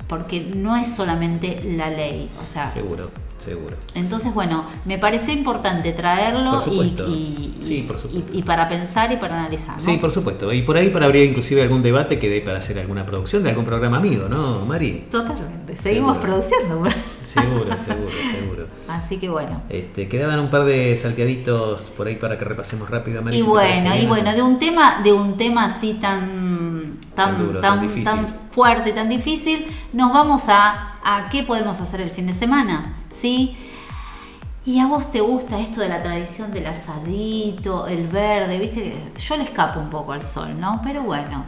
porque no es solamente la ley, o sea, Seguro, seguro. entonces bueno, me pareció importante traerlo Por y, supuesto. y- Sí, por y- supuesto. y para pensar y para analizar. ¿no? Sí, por supuesto. Y por ahí para abrir inclusive algún debate que dé para hacer alguna producción de algún programa amigo, ¿no, Mari? Totalmente, seguimos Seguro. produciendo. [LAUGHS] Seguro, seguro, seguro. Así que bueno. Este, quedaban un par de salteaditos por ahí para que repasemos rápido, Mari. Y si bueno, y bueno, de un tema, de un tema así tan, Tan tan, duro, tan, tan difícil. tan fuerte, tan difícil, nos vamos a, a qué podemos hacer el fin de semana, ¿sí? Y a vos te gusta esto de la tradición del asadito, el verde, viste que yo le escapo un poco al sol, ¿no? Pero bueno,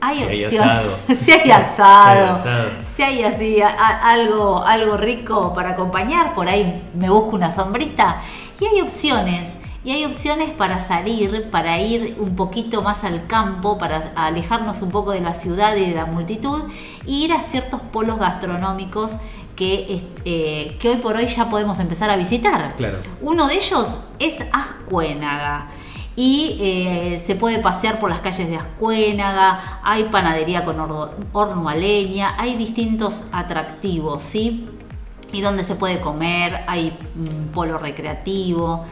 hay Si hay opciones. asado. [LAUGHS] si hay [LAUGHS] Si hay asado, si hay así a- algo, algo rico para acompañar, por ahí me busco una sombrita. Y hay opciones, y hay opciones para salir, para ir un poquito más al campo, para alejarnos un poco de la ciudad y de la multitud, e ir a ciertos polos gastronómicos que, eh, que hoy por hoy ya podemos empezar a visitar. Claro. Uno de ellos es Ascuénaga. Y eh, se puede pasear por las calles de Ascuénaga, hay panadería con horno a leña, hay distintos atractivos, ¿sí? Y donde se puede comer, hay un polo recreativo,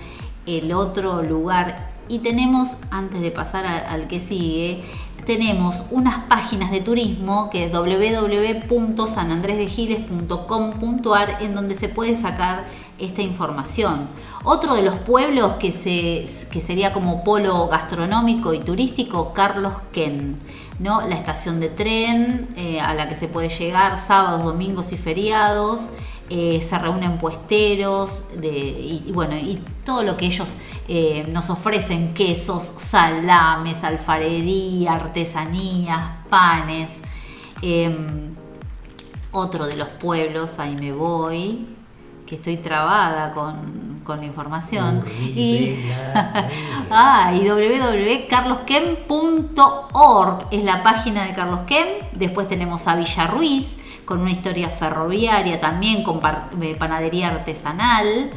el otro lugar. Y tenemos, antes de pasar al que sigue, tenemos unas páginas de turismo que es www.sanandresdegiles.com.ar en donde se puede sacar esta información. Otro de los pueblos que, se, que sería como polo gastronómico y turístico, Carlos Ken, ¿no? La estación de tren eh, a la que se puede llegar sábados, domingos y feriados. Eh, se reúnen puesteros de, y, y bueno y todo lo que ellos eh, nos ofrecen quesos salames alfarería artesanías panes Em, otro de los pueblos ahí me voy que estoy trabada con, con la información. Y, [LAUGHS] ah, y es la página de Carlos. Después tenemos a Villa Ruiz con una historia ferroviaria también con eh, panadería artesanal.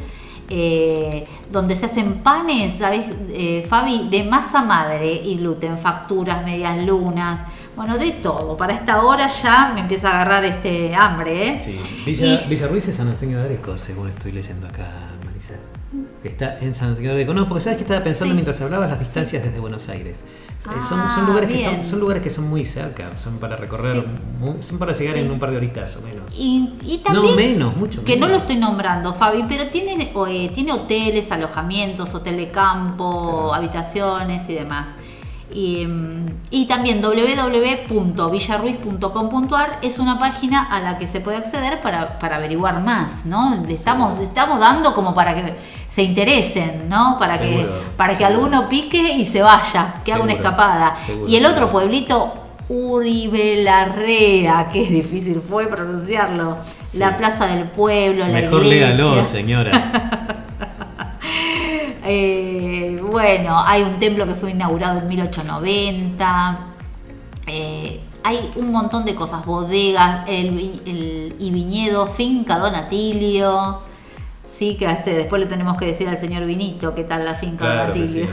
eh, donde se hacen panes, ¿sabes, eh, Fabi? De masa madre y gluten, facturas, medias lunas, bueno, de todo. Para esta hora ya me empieza a agarrar este hambre, ¿eh? Sí. Villa, Y- Villa Ruiz es San Antonio de Areco, según estoy leyendo acá. Está en San Antonio de. No, porque sabes que estaba pensando Sí. mientras hablabas las distancias desde Buenos Aires. Eh, Ah, son, son, lugares que son, lugares que son muy cerca, son para recorrer, Sí. mu- son para llegar en un par de horitas o menos. Y, y también, no, menos, mucho que no lo estoy nombrando, Fabi, pero tiene, eh, tiene hoteles, alojamientos, hotel de campo, Claro. habitaciones y demás. Y, y también www.villarruiz.com.ar es una página a la que se puede acceder para, para averiguar más, ¿no? Le estamos, le estamos dando como para que se interesen, ¿no? Para que, para que seguro. alguno pique y se vaya, que haga una escapada. y el otro pueblito, Uribe Larrea, que es difícil fue pronunciarlo. La plaza del pueblo, la Mejor iglesia. léalo, señora. [LAUGHS] Eh, bueno, hay un templo que fue inaugurado en 1890. Eh, hay un montón de cosas, bodegas, el, el- y viñedo, finca Donatilio. Sí, que a este, después le tenemos que decir al señor Vinito qué tal la finca Claro que Donatilio.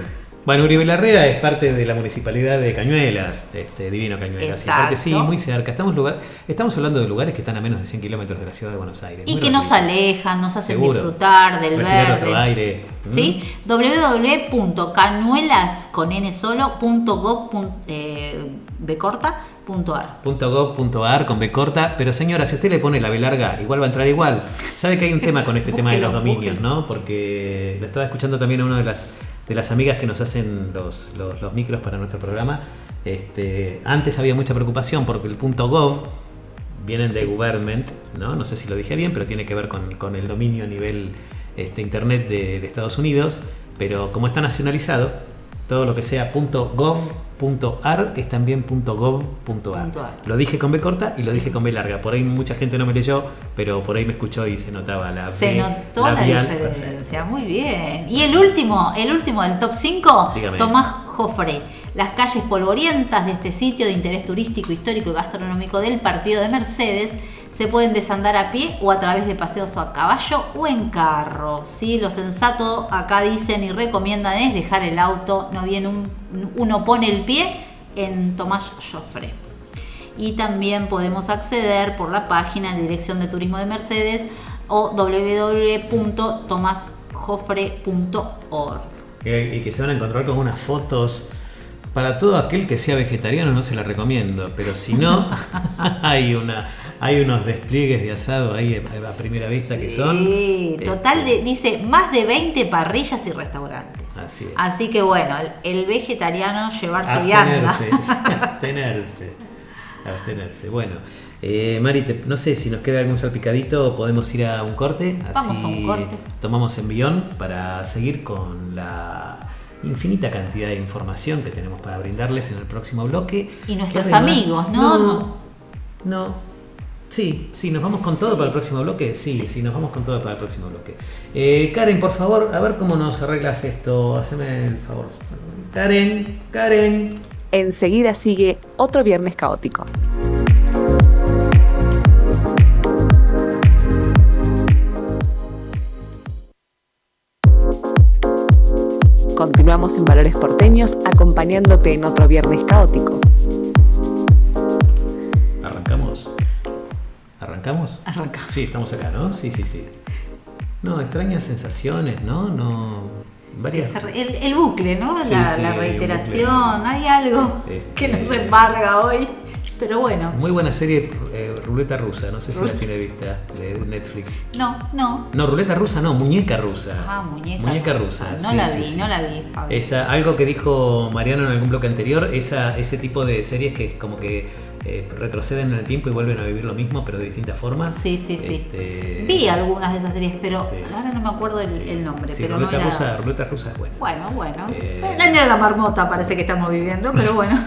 Bueno, Uribe Larrea es parte de la municipalidad de Cañuelas, este divino Cañuelas. Aparte, sí, muy cerca. Estamos, lugar, estamos hablando de lugares que están a menos de 100 kilómetros de la ciudad de Buenos Aires. Y Muy que nos alejan, nos hacen Seguro. disfrutar del Respirar verde. otro aire. ¿Sí? www.canuelas con n solo punto gov punto- eh, b corta punto ar. .gov.ar con B corta, pero señora, si usted le pone la B larga, igual va a entrar igual. Sabe que hay un tema con este tema de los dominios. ¿no? Porque lo estaba escuchando también a una de las de las amigas que nos hacen los, los, los micros para nuestro programa. Este, antes había mucha preocupación porque el punto .gov vienen de government, ¿no? No sé si lo dije bien, pero tiene que ver con, con el dominio a nivel este, internet de, de Estados Unidos, pero como está nacionalizado, todo lo que sea .gov.ar es también .gov.ar. Lo dije con B corta y lo dije con B larga. Por ahí mucha gente no me leyó, pero por ahí me escuchó y se notaba la Se B notó la labial diferencia, muy bien. Y el último, el último del top 5, Dígame. Tomás Jofre. Las calles polvorientas de este sitio de interés turístico, histórico y gastronómico del partido de Mercedes se pueden desandar a pie o a través de paseos a caballo o en carro. ¿sí? Lo sensato acá dicen y recomiendan es dejar el auto, no bien un- uno pone el pie en Tomás Jofre. Y también podemos acceder por la página de Dirección de Turismo de Mercedes o www.tomasjofre.org. Y que se van a encontrar con unas fotos. Para todo aquel que sea vegetariano no se la recomiendo, pero si no, [LAUGHS] hay una hay unos despliegues de asado ahí a primera vista que son. Sí, este, total de, dice más de 20 parrillas y restaurantes. Así es. Así que bueno, el, el vegetariano llevarse vianda. Abstenerse, [LAUGHS] abstenerse, abstenerse. Bueno, eh, Mari, te- no sé si nos queda algún salpicadito o podemos ir a un corte. Así Vamos a un corte. Tomamos envión para seguir con la infinita cantidad de información que tenemos para brindarles en el próximo bloque. Y nuestros además- amigos, ¿no? No, no. Sí, sí, nos vamos con todo para el próximo bloque. Sí, sí, nos vamos con todo para el próximo bloque. Eh, Karen, por favor, a ver cómo nos arreglas esto. Haceme el favor. Karen, Karen. Enseguida sigue otro viernes caótico. Continuamos en Valores Porteños acompañándote en otro viernes caótico. ¿Arrancamos? Arrancamos. Sí, estamos acá, ¿no? Sí, sí, sí. No, extrañas sensaciones, ¿no? No. Varias. El, el bucle, ¿no? Sí, la, sí, reiteración, bucle. hay algo Este- que nos embarga hoy. Pero bueno, Muy buena serie, eh, Ruleta Rusa. No sé si la tiene vista de Netflix. no, no. No, Ruleta Rusa no, Muñeca Rusa. Ah, muñeca, Rusa. No sí, la vi, sí. no la vi. Esa, algo que dijo Mariano en algún bloque anterior, esa, ese tipo de series que es como que eh, retroceden en el tiempo y vuelven a vivir lo mismo, pero de distintas formas. Sí, sí, sí. Este, Vi algunas de esas series, pero Sí. ahora no me acuerdo el, sí. el nombre. Sí, pero Ruleta, no era- Rusa, Ruleta Rusa es buena. Bueno, bueno. Eh. El año de la marmota parece que estamos viviendo, pero [LAUGHS] bueno.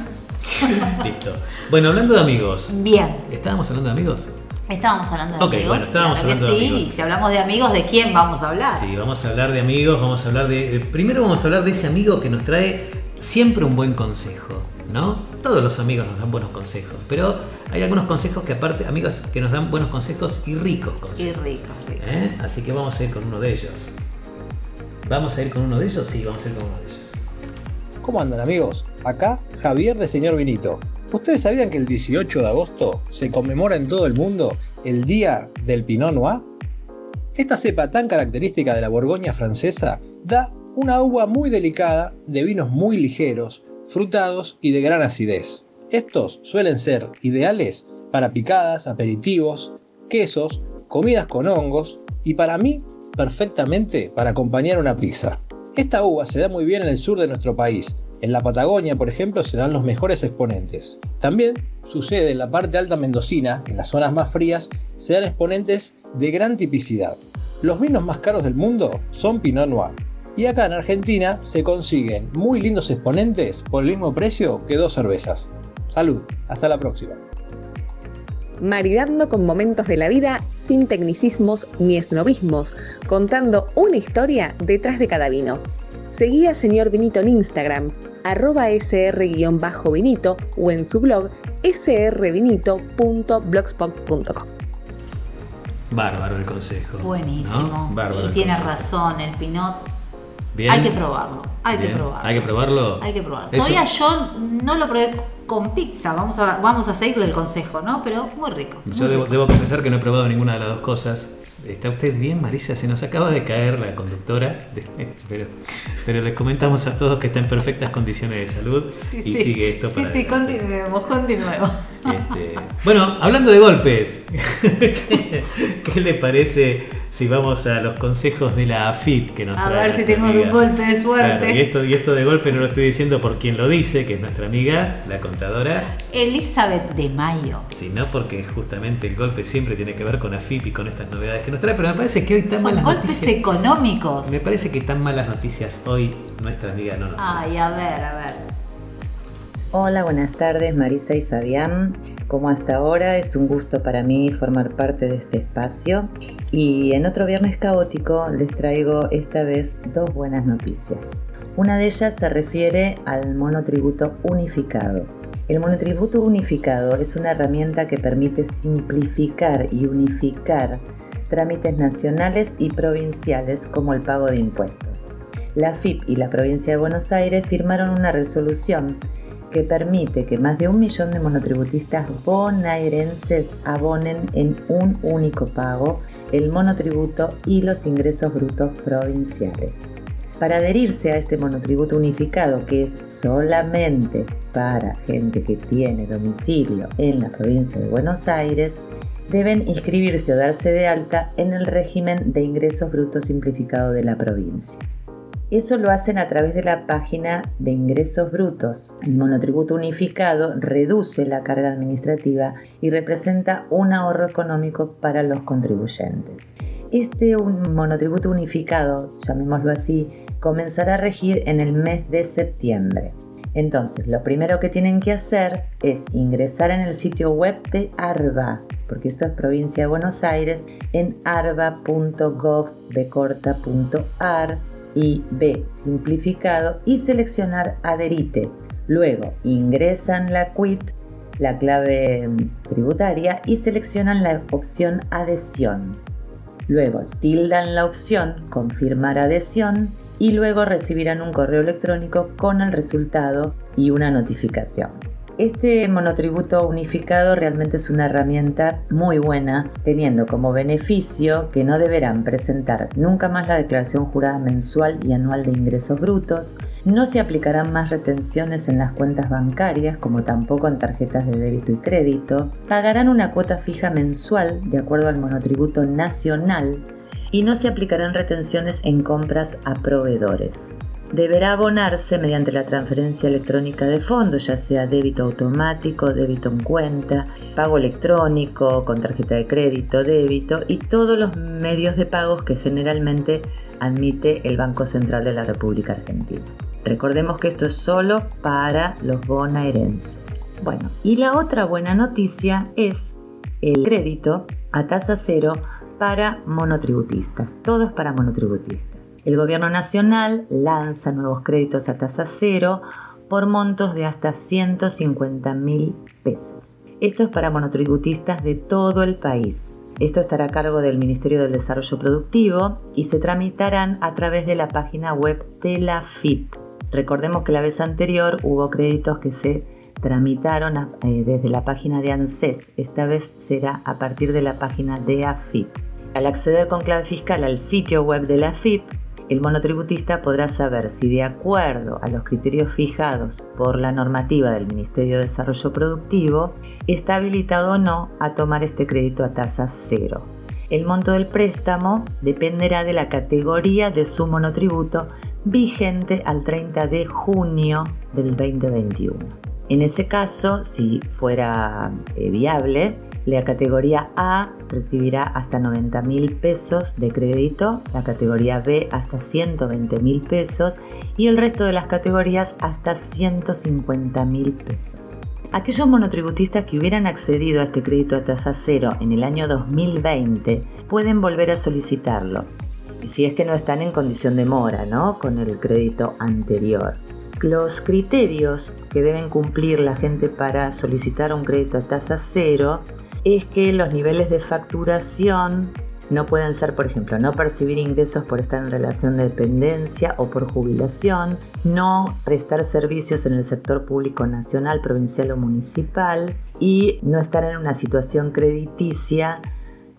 Listo. Bueno, hablando de amigos. Bien. ¿Estábamos hablando de amigos? Estábamos hablando de Ok, amigos. bueno, estábamos claro que hablando de sí, amigos. y si hablamos de amigos, ¿de quién vamos a hablar? Sí, vamos a hablar de amigos, vamos a hablar de... Primero vamos a hablar de ese amigo que nos trae siempre un buen consejo, ¿no? Todos los amigos nos dan buenos consejos, pero hay algunos consejos que aparte, amigos que nos dan buenos consejos y ricos Y consejos. rico, rico. ¿eh? Así que vamos a ir con uno de ellos. ¿Vamos a ir con uno de ellos? Sí, vamos a ir con uno de ellos. ¿Cómo andan amigos? Acá Javier de Señor Vinito. ¿Ustedes sabían que el 18 de agosto se conmemora en todo el mundo el Día del Pinot Noir? Esta cepa tan característica de la Borgoña francesa da una uva muy delicada de vinos muy ligeros, frutados y de gran acidez. Estos suelen ser ideales para picadas, aperitivos, quesos, comidas con hongos y para mí perfectamente para acompañar una pizza. Esta uva se da muy bien en el sur de nuestro país. En la Patagonia, por ejemplo, se dan los mejores exponentes. También sucede en la parte alta mendocina, en las zonas más frías, se dan exponentes de gran tipicidad. Los vinos más caros del mundo son Pinot Noir. Y acá en Argentina se consiguen muy lindos exponentes por el mismo precio que dos cervezas. Salud, hasta la próxima. maridando con momentos de la vida sin tecnicismos ni esnovismos, contando una historia detrás de cada vino. Seguí a Señor Vinito en Instagram, arroba sr-vinito o en su blog srvinito.blogspot.com. Bárbaro el consejo. Buenísimo. ¿no? Bárbaro y el tiene consejo. razón, el Pinot. Bien. Hay que probarlo. Hay Bien. que probarlo. Hay que probarlo. Hay que probarlo. Eso- Todavía yo no lo probé con pizza. Vamos a, vamos a seguirle el consejo, ¿no? Pero muy rico. muy Yo debo, rico. debo confesar que no he probado ninguna de las dos cosas. ¿Está usted bien, Marisa? Se nos acaba de caer la conductora, [LAUGHS] pero, pero les comentamos a todos que está en perfectas condiciones de salud Sí, y sí. sigue esto Sí, para sí, adelante. continuemos, continuemos. Este, bueno, hablando de golpes, [LAUGHS] ¿qué, qué le parece si vamos a los consejos de la AFIP que nos A trae ver si tenemos amiga? un golpe de suerte. Claro, y, esto, y esto de golpe no lo estoy diciendo por quien lo dice, que es nuestra amiga, la contadora, Elizabeth de Mayo. sino porque justamente el golpe siempre tiene que ver con AFIP y con estas novedades que nos trae. Pero me parece que hoy tan Son malas golpes noticias. económicos. Me parece que tan malas noticias hoy nuestra amiga no nos trae. Ay, a ver, a ver. Hola, buenas tardes Marisa y Fabián. Como hasta ahora es un gusto para mí formar parte de este espacio y en otro viernes caótico les traigo esta vez dos buenas noticias. Una de ellas se refiere al monotributo unificado. El monotributo unificado es una herramienta que permite simplificar y unificar trámites nacionales y provinciales como el pago de impuestos. La FIP y la provincia de Buenos Aires firmaron una resolución que permite que más de un millón de monotributistas bonaerenses abonen en un único pago el monotributo y los ingresos brutos provinciales. Para adherirse a este monotributo unificado, que es solamente para gente que tiene domicilio en la provincia de Buenos Aires, deben inscribirse o darse de alta en el régimen de ingresos brutos simplificado de la provincia. Eso lo hacen a través de la página de ingresos brutos. El monotributo unificado reduce la carga administrativa y representa un ahorro económico para los contribuyentes. Este monotributo unificado, llamémoslo así, comenzará a regir en el mes de septiembre. Entonces, lo primero que tienen que hacer es ingresar en el sitio web de ARBA, porque esto es provincia de Buenos Aires, en arba.gov.ar y B simplificado y seleccionar adherite. Luego ingresan la quit, la clave mm, tributaria y seleccionan la opción adhesión. Luego tildan la opción confirmar adhesión y luego recibirán un correo electrónico con el resultado y una notificación. Este monotributo unificado realmente es una herramienta muy buena, teniendo como beneficio que no deberán presentar nunca más la declaración jurada mensual y anual de ingresos brutos, no se aplicarán más retenciones en las cuentas bancarias como tampoco en tarjetas de débito y crédito, pagarán una cuota fija mensual de acuerdo al monotributo nacional y no se aplicarán retenciones en compras a proveedores. Deberá abonarse mediante la transferencia electrónica de fondos, ya sea débito automático, débito en cuenta, pago electrónico, con tarjeta de crédito, débito y todos los medios de pagos que generalmente admite el Banco Central de la República Argentina. Recordemos que esto es solo para los bonaerenses. Bueno, y la otra buena noticia es el crédito a tasa cero para monotributistas, todos para monotributistas. El gobierno nacional lanza nuevos créditos a tasa cero por montos de hasta 150 mil pesos. Esto es para monotributistas de todo el país. Esto estará a cargo del Ministerio del Desarrollo Productivo y se tramitarán a través de la página web de la FIP. Recordemos que la vez anterior hubo créditos que se tramitaron eh, desde la página de ANSES. Esta vez será a partir de la página de AFIP. Al acceder con clave fiscal al sitio web de la AFIP, el monotributista podrá saber si de acuerdo a los criterios fijados por la normativa del Ministerio de Desarrollo Productivo está habilitado o no a tomar este crédito a tasa cero. El monto del préstamo dependerá de la categoría de su monotributo vigente al 30 de junio del 2021. En ese caso, si fuera eh, viable, la categoría A recibirá hasta 90 mil pesos de crédito, la categoría B hasta 120 mil pesos y el resto de las categorías hasta 150 mil pesos. Aquellos monotributistas que hubieran accedido a este crédito a tasa cero en el año 2020 pueden volver a solicitarlo, si es que no están en condición de mora, ¿no? Con el crédito anterior. Los criterios que deben cumplir la gente para solicitar un crédito a tasa cero es que los niveles de facturación no pueden ser, por ejemplo, no percibir ingresos por estar en relación de dependencia o por jubilación, no prestar servicios en el sector público nacional, provincial o municipal y no estar en una situación crediticia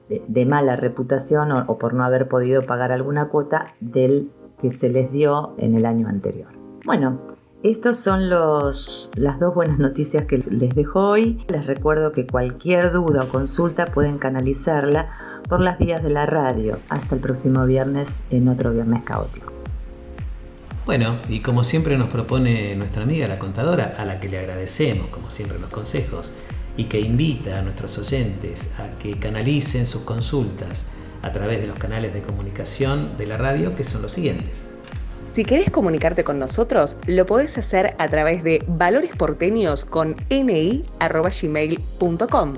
de, mala reputación o, o por no haber podido pagar alguna cuota del que se les dio en el año anterior. Bueno, estos son las dos buenas noticias que les dejo hoy. Les recuerdo que cualquier duda o consulta pueden canalizarla por las vías de la radio. Hasta el próximo viernes en otro viernes caótico. Bueno, y como siempre nos propone nuestra amiga la contadora, a la que le agradecemos, como siempre, los consejos, y que invita a nuestros oyentes a que canalicen sus consultas a través de los canales de comunicación de la radio, que son los siguientes. Si querés comunicarte con nosotros, lo podés hacer a través de valoresporteños con ni.gmail.com.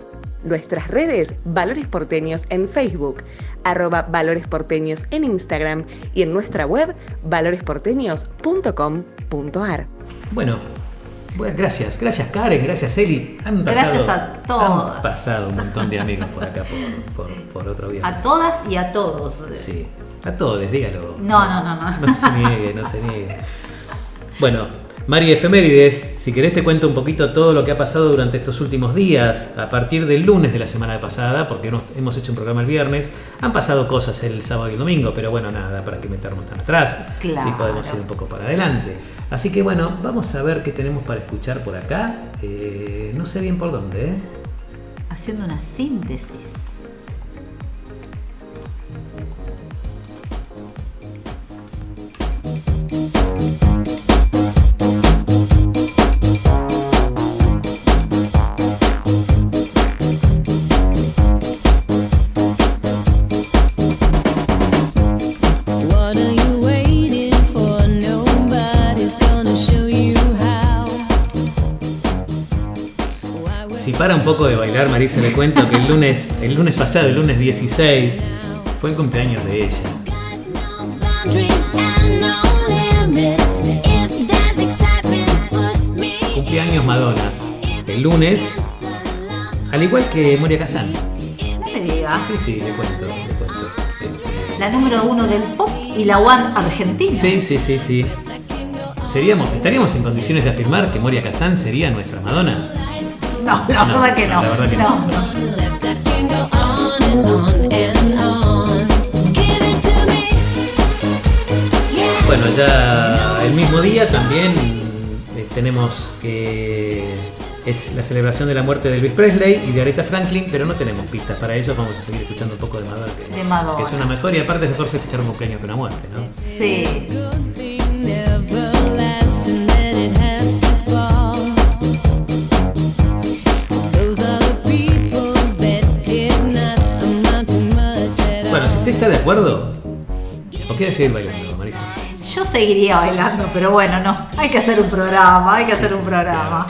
Nuestras redes, Valores Porteños en Facebook, arroba Valores Porteños en Instagram y en nuestra web valoresporteños.com.ar. Bueno, bueno, gracias, gracias Karen, gracias Eli. gracias a todos. Han pasado un montón de amigos por acá, por, por, otro día. A todas y a todos. Sí. A todos, dígalo. No, no, no, no. No se niegue, no se niegue. Bueno, Mari Efemérides, si querés te cuento un poquito todo lo que ha pasado durante estos últimos días, a partir del lunes de la semana pasada, porque hemos hecho un programa el viernes, han pasado cosas el sábado y el domingo, pero bueno, nada, para que meternos tan atrás, claro. sí podemos ir un poco para adelante. Así que bueno, vamos a ver qué tenemos para escuchar por acá, eh, no sé bien por dónde. ¿eh? Haciendo una síntesis. Para un poco de bailar, Marisa, le cuento que el lunes, el lunes pasado, el lunes 16, fue el cumpleaños de ella. Cumpleaños Madonna. El lunes, al igual que Moria Kazan. No me. Sí, sí, le cuento, le cuento. Este, la número uno del pop y la one argentina. Sí, sí, sí, sí. Seríamos, estaríamos en condiciones de afirmar que Moria Kazan sería nuestra Madonna. No, la verdad que no. La verdad que no. Bueno, ya el mismo día también eh, tenemos que es la celebración de la muerte de Elvis Presley y de Aretha Franklin, pero no tenemos pistas para ello, vamos a seguir escuchando un poco de Madonna, que, de Madonna. que es una mejor y aparte es mejor festejar un cumpleaños que una muerte, ¿no? Sí. ¿O quiere seguir bailando, Marisa? Yo seguiría bailando, pero bueno, no. Hay que hacer un programa, hay que hacer un programa.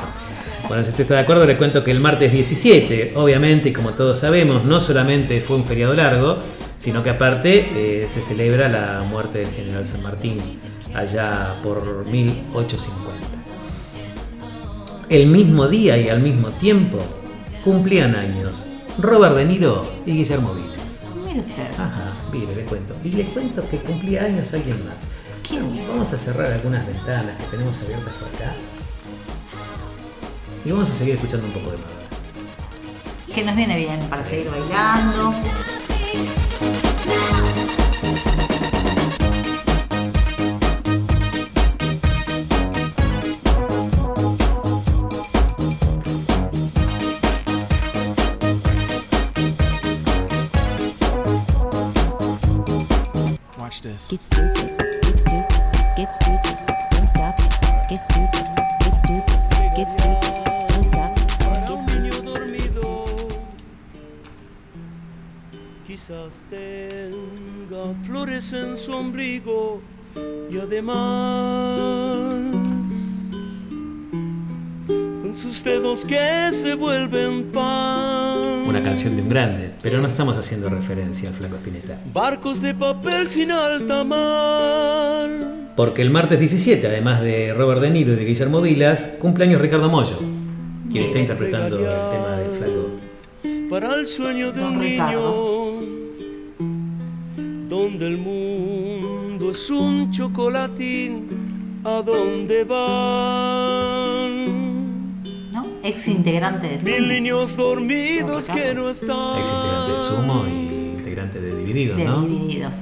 Bueno, si usted está de acuerdo, le cuento que el martes 17, obviamente, y como todos sabemos, no solamente fue un feriado largo, sino que aparte eh, se celebra la muerte del general San Martín allá por 1850. El mismo día y al mismo tiempo cumplían años Robert De Niro y Guillermo Vilas. Mire usted. Ajá, mire, le cuento. Y le cuento que cumplía años alguien más. ¿Quién? Vamos a cerrar algunas ventanas que tenemos abiertas por acá. Y vamos a seguir escuchando un poco de Madonna. Que nos viene bien para seguir bailando. Que se vuelven pan Una canción de un grande, pero no estamos haciendo referencia al flaco Spinetta. barcos de papel sin alta mar Porque el martes 17, además de Robert De Niro y de Guillermo Vilas, cumpleaños Ricardo Mollo, quien está interpretando el tema del flaco. para el sueño de Don un Ricardo. niño donde el mundo es un chocolatín a dónde ¿No? Ex integrante de mil Zoom. niños dormidos que no están Ex integrante de Sumo y integrante de Divididos, De ¿no? Divididos.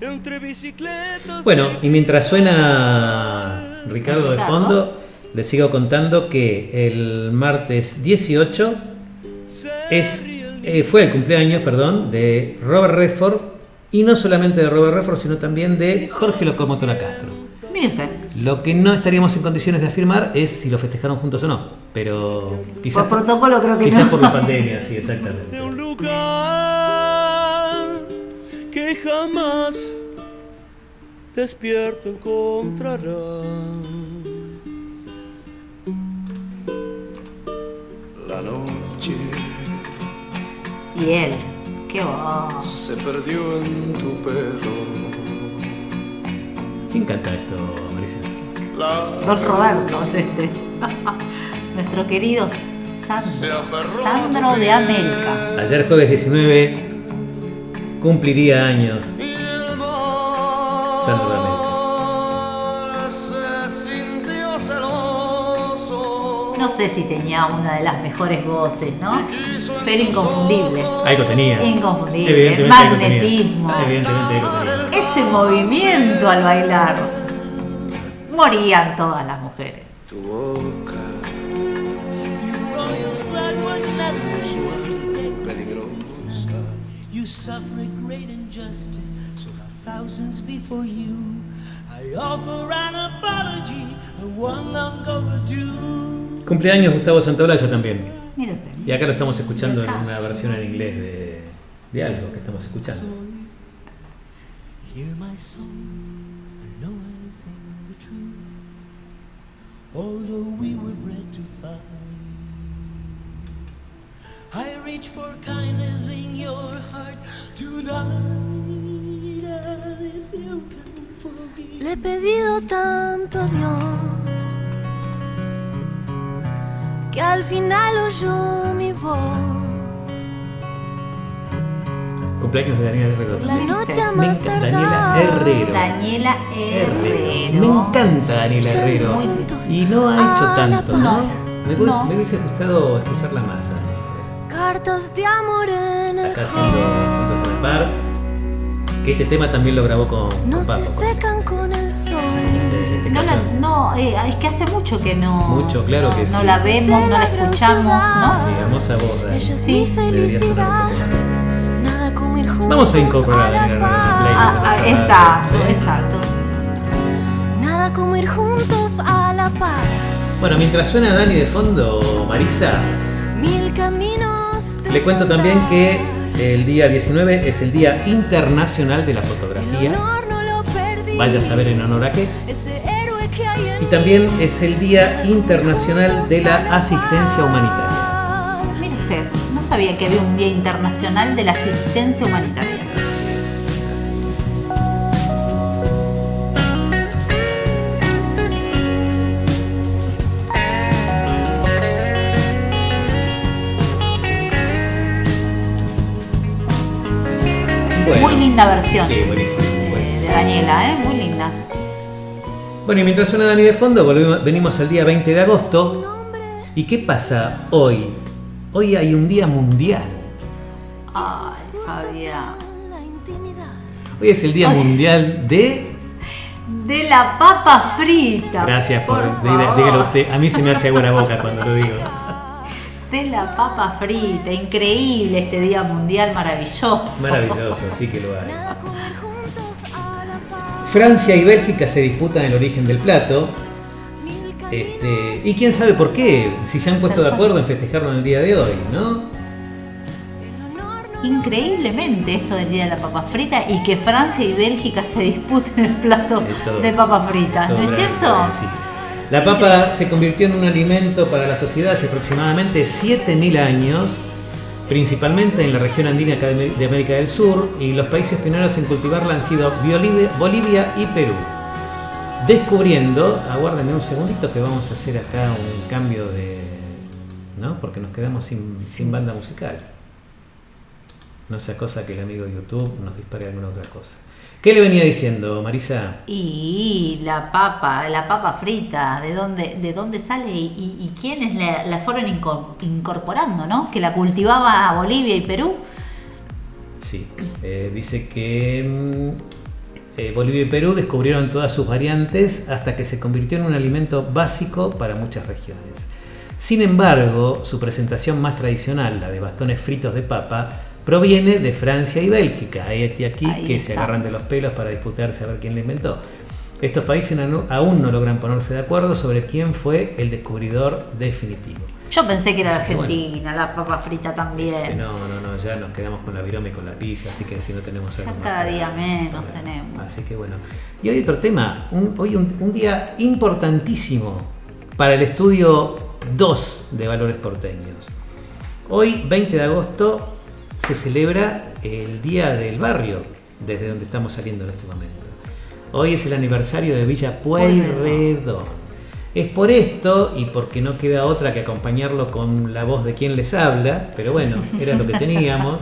entre bicicletas Bueno, y mientras suena Ricardo de fondo, les sigo contando que el martes 18 es, eh, fue el cumpleaños, perdón, de Robert Redford y no solamente de Robert Redford, sino también de Jorge Locomotora Castro. Mire usted. Lo que no estaríamos en condiciones de afirmar es si lo festejaron juntos o no, pero quizás Por protocolo creo que quizás no. por la pandemia, sí, exactamente. de un lugar que jamás despierto encontrará. La noche Y él. Qué voz. se perdió en tu pelo. ¿Quién canta esto, Marisa? La Don Roberto es este. [LAUGHS] Nuestro querido San- Sandro de. América. Ayer jueves 19 cumpliría años Sandro de América. No sé si tenía una de las mejores voces, ¿no? Pero inconfundible. Algo tenía. Inconfundible. Evidentemente algo tenía. Magnetismo. Evidentemente algo tenía. Ese movimiento al bailar. Morían todas las mujeres. Tu boca peligrosa. You suffered great injustice, so have thousands before you. I offer an apology, a one long overdue. Cumpleaños Gustavo Santaolalla también. Mire usted. Y acá lo estamos escuchando en una versión en inglés de, de algo que estamos escuchando. Hear my song, I know I sing the truth. Although we were bred to fight, I reach for kindness in your heart tonight. And if you can forgive, Le he pedido tanto a Dios que al final oyó mi voz. Cumpleaños de Daniela Herrero La noche más. Daniela Herrero. Daniela Herrero. Me encanta Daniela Herrero. Y no ha hecho a la tanto, ¿no? Me, hubiese- No. me hubiese gustado escucharla más. a Cartas de amor en el Acá haciendo juntos en el par. Que este tema también lo grabó con, con No Papo. se secan con el sol. este- este No, la, no eh, es que hace mucho que no. Mucho, claro no, que no sí. la vemos, no la escuchamos, ¿no? Sí, hermosa voz. Dani. Ella es Sí, mi felicidad. Vamos a incorporar en el playlist. Ah, ah, exacto, exacto. Nada como ir juntos a la par. Bueno, mientras suena Dani de fondo, Marisa, Mil caminos. le cuento también que el día 19 es el Día Internacional de la Fotografía. Vaya a saber en honor a qué. Y también es el Día Internacional de la Asistencia Humanitaria. Usted, no sabía que había un Día Internacional de la Asistencia Humanitaria. Bueno. Muy linda versión Sí, buenísimo. de, de Daniela, ¿eh? Muy linda. Bueno, y mientras suena Dani de fondo, volvemos- venimos al día 20 de agosto. ¿Y qué pasa hoy? Hoy hay un día mundial. Ay, Fabián. Hoy es el día Ay. mundial de... De la papa frita. Gracias por, diga- dígalo usted. A mí se me hace agua la boca cuando lo digo. [LAUGHS] De la papa frita. Increíble este día mundial maravilloso. Maravilloso, sí que lo hay. Francia y Bélgica se disputan el origen del plato. Este, y quién sabe por qué, si se han puesto de acuerdo en festejarlo en el día de hoy, ¿no? Increíblemente esto del día de la papa frita y que Francia y Bélgica se disputen el plato todo- de papa frita. ¿No es cierto? sí. La papa se convirtió en un alimento para la sociedad hace aproximadamente 7.000 años, principalmente en la región andina de América del Sur, y los países pioneros en cultivarla han sido Bolivia y Perú. Descubriendo, aguárdenme un segundito que vamos a hacer acá un cambio de... ¿no? Porque nos quedamos sin, sin banda musical. No sea cosa que el amigo de YouTube nos dispare alguna otra cosa. ¿Qué le venía diciendo, Marisa? Y la papa, la papa frita, ¿de dónde, de dónde sale y, y- y quiénes la, la fueron inco- incorporando, ¿no? Que la cultivaba Bolivia y Perú. Sí, eh, dice que mm, eh, Bolivia y Perú descubrieron todas sus variantes hasta que se convirtió en un alimento básico para muchas regiones. Sin embargo, su presentación más tradicional, la de bastones fritos de papa, proviene de Francia y Bélgica. Hay este aquí Ahí que se agarran de los pelos para disputarse a ver quién la inventó. Estos países aún no logran ponerse de acuerdo sobre quién fue el descubridor definitivo. Yo pensé que era Así que bueno. Argentina, la papa frita también. no, no, no, ya nos quedamos con la virome y con la pizza, así que si no tenemos algo cada día menos para- tenemos. Así que bueno. Y hoy otro tema, un- hoy un, un día importantísimo para el estudio 2 de valores porteños. Hoy, 20 de agosto, se celebra el Día del Barrio, desde donde estamos saliendo en este momento. Hoy es el aniversario de Villa Pueyrredón. Es por esto y porque no queda otra que acompañarlo con la voz de quien les habla, pero bueno, era lo que teníamos.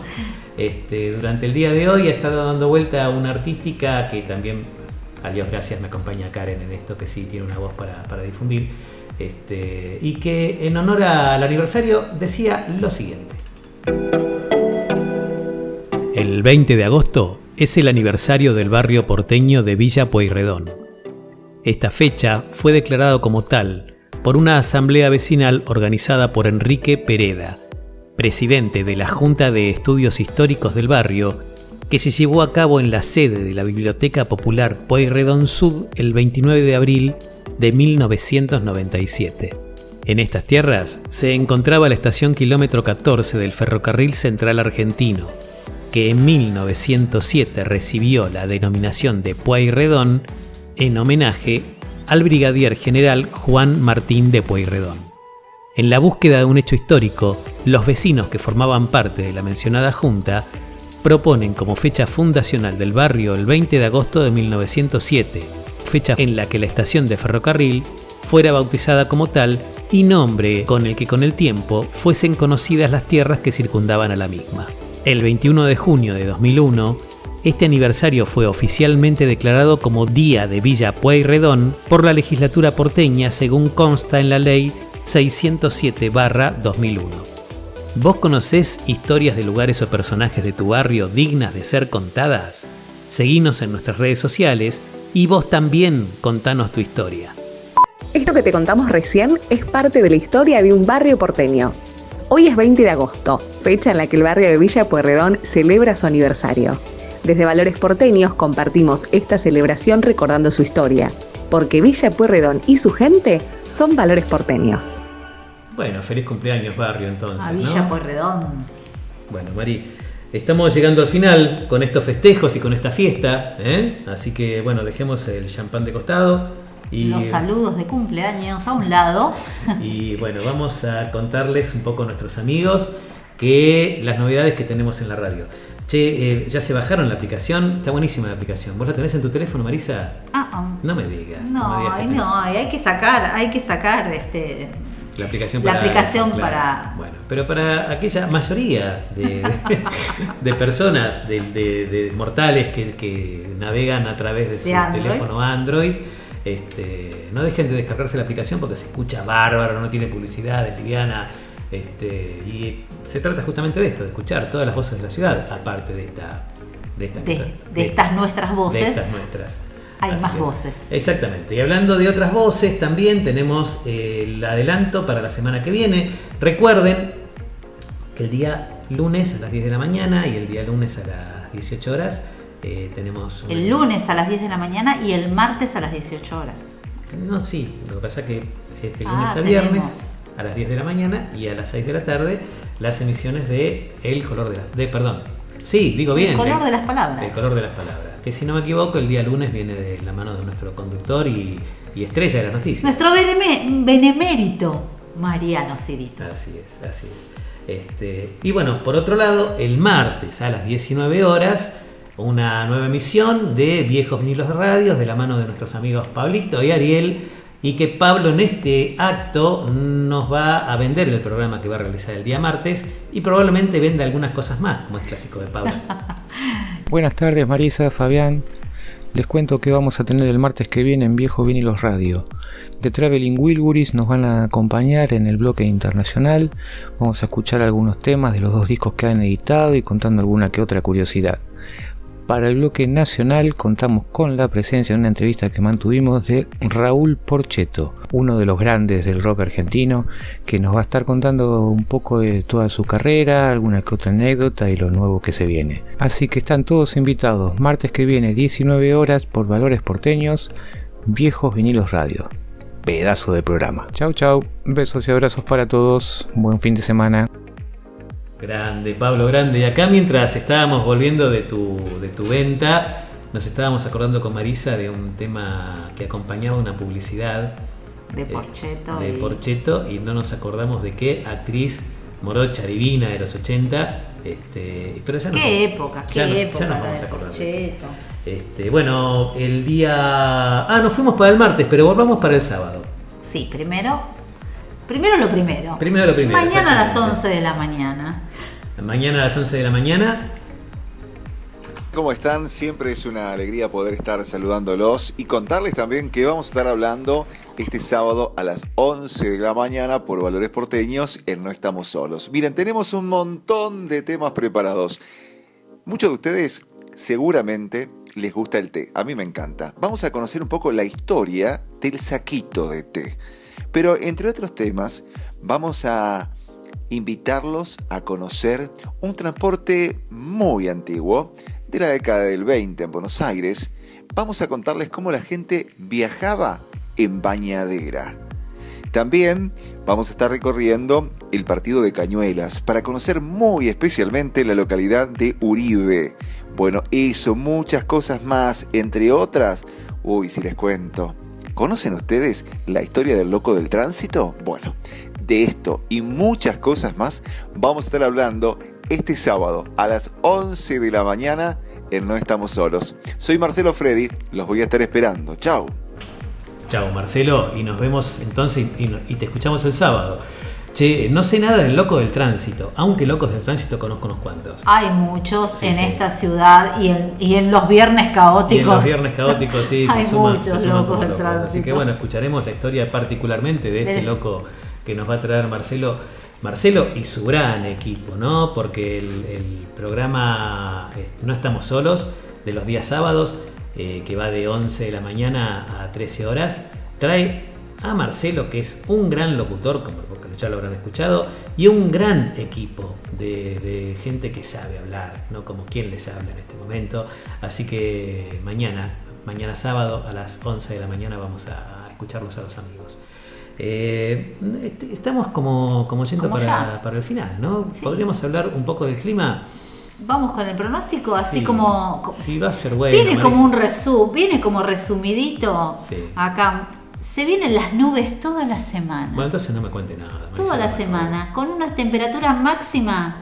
Este, durante el día de hoy ha estado dando vuelta una artística que también, a Dios gracias, me acompaña Karen en esto, que sí tiene una voz para, difundir, este, y que en honor al aniversario decía lo siguiente. El 20 de agosto es el aniversario del barrio porteño de Villa Pueyrredón. Esta fecha fue declarado como tal por una asamblea vecinal organizada por Enrique Pereda, presidente de la Junta de Estudios Históricos del barrio, que se llevó a cabo en la sede de la Biblioteca Popular Pueyrredón Sud el 29 de abril de 1997. En estas tierras se encontraba la estación kilómetro 14 del ferrocarril central argentino, que en 1907 recibió la denominación de Pueyrredón en homenaje al brigadier general Juan Martín de Pueyrredón. En la búsqueda de un hecho histórico, los vecinos que formaban parte de la mencionada junta proponen como fecha fundacional del barrio el 20 de agosto de 1907, fecha en la que la estación de ferrocarril fuera bautizada como tal y nombre con el que con el tiempo fuesen conocidas las tierras que circundaban a la misma. El 21 de junio de 2001, este aniversario fue oficialmente declarado como Día de Villa Pueyrredón por la legislatura porteña según consta en la ley 607-2001. ¿Vos conocés historias de lugares o personajes de tu barrio dignas de ser contadas? Seguinos en nuestras redes sociales y vos también contanos tu historia. Esto que te contamos recién es parte de la historia de un barrio porteño. Hoy es 20 de agosto, fecha en la que el barrio de Villa Pueyrredón celebra su aniversario. Desde Valores Porteños compartimos esta celebración recordando su historia, porque Villa Pueyrredón y su gente son valores porteños. Bueno, feliz cumpleaños barrio entonces. A Villa ¿no? Pueyrredón. Bueno, Mari, estamos llegando al final con estos festejos y con esta fiesta, ¿eh? así que bueno, dejemos el champán de costado Y, Los saludos de cumpleaños a un lado. [LAUGHS] y bueno, vamos a contarles un poco a nuestros amigos que las novedades que tenemos en la radio. Che, eh, ya se bajaron la aplicación, está buenísima la aplicación. ¿Vos la tenés en tu teléfono, Marisa? Ah, ah. No me digas. No, digas que ay, tenés no, hay que sacar, hay que sacar este La aplicación La para. aplicación claro. para- Bueno, pero para aquella mayoría de, [LAUGHS] de- de personas, de, mortales que, que navegan a través de su Android. teléfono Android, este, no dejen de descargarse la aplicación porque se escucha bárbaro, no tiene publicidad, es liviana. Este, y se trata justamente de esto, de escuchar todas las voces de la ciudad, aparte de esta. De, esta, de, de estas nuestras voces. de estas nuestras. Hay Así más que- voces. Exactamente. Y hablando de otras voces, también tenemos eh, el adelanto para la semana que viene. Recuerden que el día lunes a las 10 de la mañana y el día lunes a las 18 horas eh, tenemos... El lunes a las 10 de la mañana y el martes a las 18 horas. No, sí, lo que pasa es que es de Ah, lunes a viernes tenemos. A las 10 de la mañana y a las 6 de la tarde las emisiones de El color de la... De, perdón. Sí, digo bien. El color de las palabras. El color de las palabras. Que si no me equivoco, el día lunes viene de la mano de nuestro conductor y, y estrella de la noticia. Nuestro beneme- benemérito, Mariano Cirito. Así es, así es. Este, y bueno, por otro lado, el martes a las 19 horas, una nueva emisión de Viejos Vinilos de Radios de la mano de nuestros amigos Pablito y Ariel. Y que Pablo en este acto nos va a vender el programa que va a realizar el día martes y probablemente venda algunas cosas más, como es clásico de Pablo. [LAUGHS] Buenas tardes Marisa, Fabián. Les cuento que vamos a tener el martes que viene en Viejo Vinilos Radio. De Traveling Wilburys nos van a acompañar en el bloque internacional. Vamos a escuchar algunos temas de los dos discos que han editado y contando alguna que otra curiosidad. Para el bloque nacional contamos con la presencia en una entrevista que mantuvimos de Raúl Porcheto, uno de los grandes del rock argentino, que nos va a estar contando un poco de toda su carrera, alguna que otra anécdota y lo nuevo que se viene. Así que están todos invitados, martes que viene 19 horas por Valores Porteños, Viejos Vinilos Radio. Pedazo de programa. Chau chau, besos y abrazos para todos, buen fin de semana. Grande, Pablo, grande. Y acá mientras estábamos volviendo de tu, de tu venta, nos estábamos acordando con Marisa de un tema que acompañaba una publicidad De eh, Porcheto. de y- Porcheto y no nos acordamos de qué actriz morocha divina de los 80. Este, pero ya nos- Qué época, qué ya no- ya época nos vamos a acordar. Porcheto. Este, bueno, el día. Ah, nos fuimos para el martes, pero volvamos para el sábado. Sí, primero. Primero lo primero. Primero lo primero, Mañana a las exactamente. 11 de la mañana. Mañana a las 11 de la mañana. ¿Cómo están? Siempre es una alegría poder estar saludándolos y contarles también que vamos a estar hablando este sábado a las 11 de la mañana por Valores Porteños en No Estamos Solos. Miren, tenemos un montón de temas preparados. Muchos de ustedes seguramente les gusta el té. A mí me encanta. Vamos a conocer un poco la historia del saquito de té. Pero entre otros temas, vamos a invitarlos a conocer un transporte muy antiguo de la década del 20 en Buenos Aires. Vamos a contarles cómo la gente viajaba en bañadera. También vamos a estar recorriendo el partido de Cañuelas para conocer muy especialmente la localidad de Uribe. Bueno, eso, muchas cosas más, entre otras. Uy, si les cuento. ¿Conocen ustedes la historia del loco del tránsito? Bueno, de esto y muchas cosas más vamos a estar hablando este sábado a las 11 de la mañana en No Estamos Solos. Soy Marcelo Freddy, los voy a estar esperando. Chao. Chao Marcelo, y nos vemos entonces y, te escuchamos el sábado. Che, no sé nada del loco del tránsito, aunque locos del tránsito conozco unos cuantos. Hay muchos Sí, en sí. esta ciudad y en, y en los viernes caóticos. Y en los viernes caóticos, sí, [LAUGHS] Hay se suman, muchos se suman locos del locos. Así tránsito. que bueno, escucharemos la historia particularmente de este loco que nos va a traer Marcelo. Marcelo y su gran equipo, ¿no? Porque el, programa eh, No Estamos Solos, de los días sábados, eh, que va de 11 de la mañana a 13 horas, trae a Marcelo, que es un gran locutor, como ya lo habrán escuchado, y un gran equipo de, de gente que sabe hablar, ¿no? Como quien les habla en este momento. Así que mañana, mañana sábado a las 11 de la mañana vamos a escucharlos a los amigos. Eh, est- estamos como, como yendo Como para, para el final, ¿no? Sí. Podríamos hablar un poco del clima. Vamos con el pronóstico, así Sí. como. co- Sí, va a ser bueno. viene como un resu, viene como resumidito Sí. acá Se vienen las nubes toda la semana. Bueno, entonces no me cuente nada. Marisa, toda la semana, con una temperatura máxima,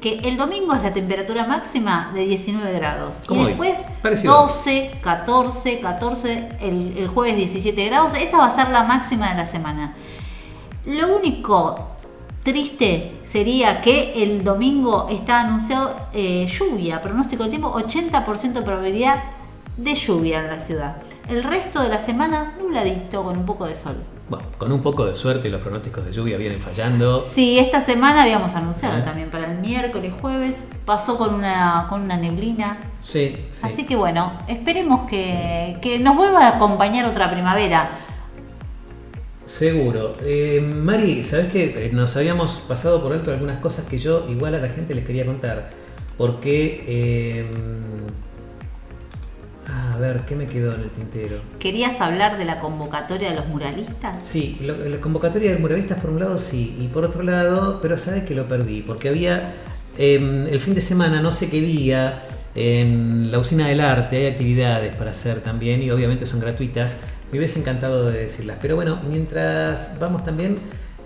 que el domingo es la temperatura máxima de 19 grados. Como y después parecido. 12, 14, 14, el, el jueves 17 grados. Esa va a ser la máxima de la semana. Lo único triste sería que el domingo está anunciado eh, lluvia, pronóstico del tiempo, 80% de probabilidad de lluvia en la ciudad. El resto de la semana nubladito con un poco de sol. Bueno, con un poco de suerte los pronósticos de lluvia vienen fallando. Sí, esta semana habíamos anunciado ¿Eh? también para el miércoles, jueves, pasó con una, con una neblina. Sí, sí. Así que bueno, esperemos que, que nos vuelva a acompañar otra primavera. Seguro. Eh, Mari, ¿sabes qué? Nos habíamos pasado por alto algunas cosas que yo igual a la gente les quería contar. Porque... eh, a ver, ¿qué me quedó en el tintero? ¿Querías hablar de la convocatoria de los muralistas? Sí, lo- la convocatoria de muralistas por un lado sí, y por otro lado, pero sabes que lo perdí, porque había eh, el fin de semana, no sé qué día, en la usina del arte hay actividades para hacer también y obviamente son gratuitas. Me hubiese encantado de decirlas, pero bueno, mientras vamos también,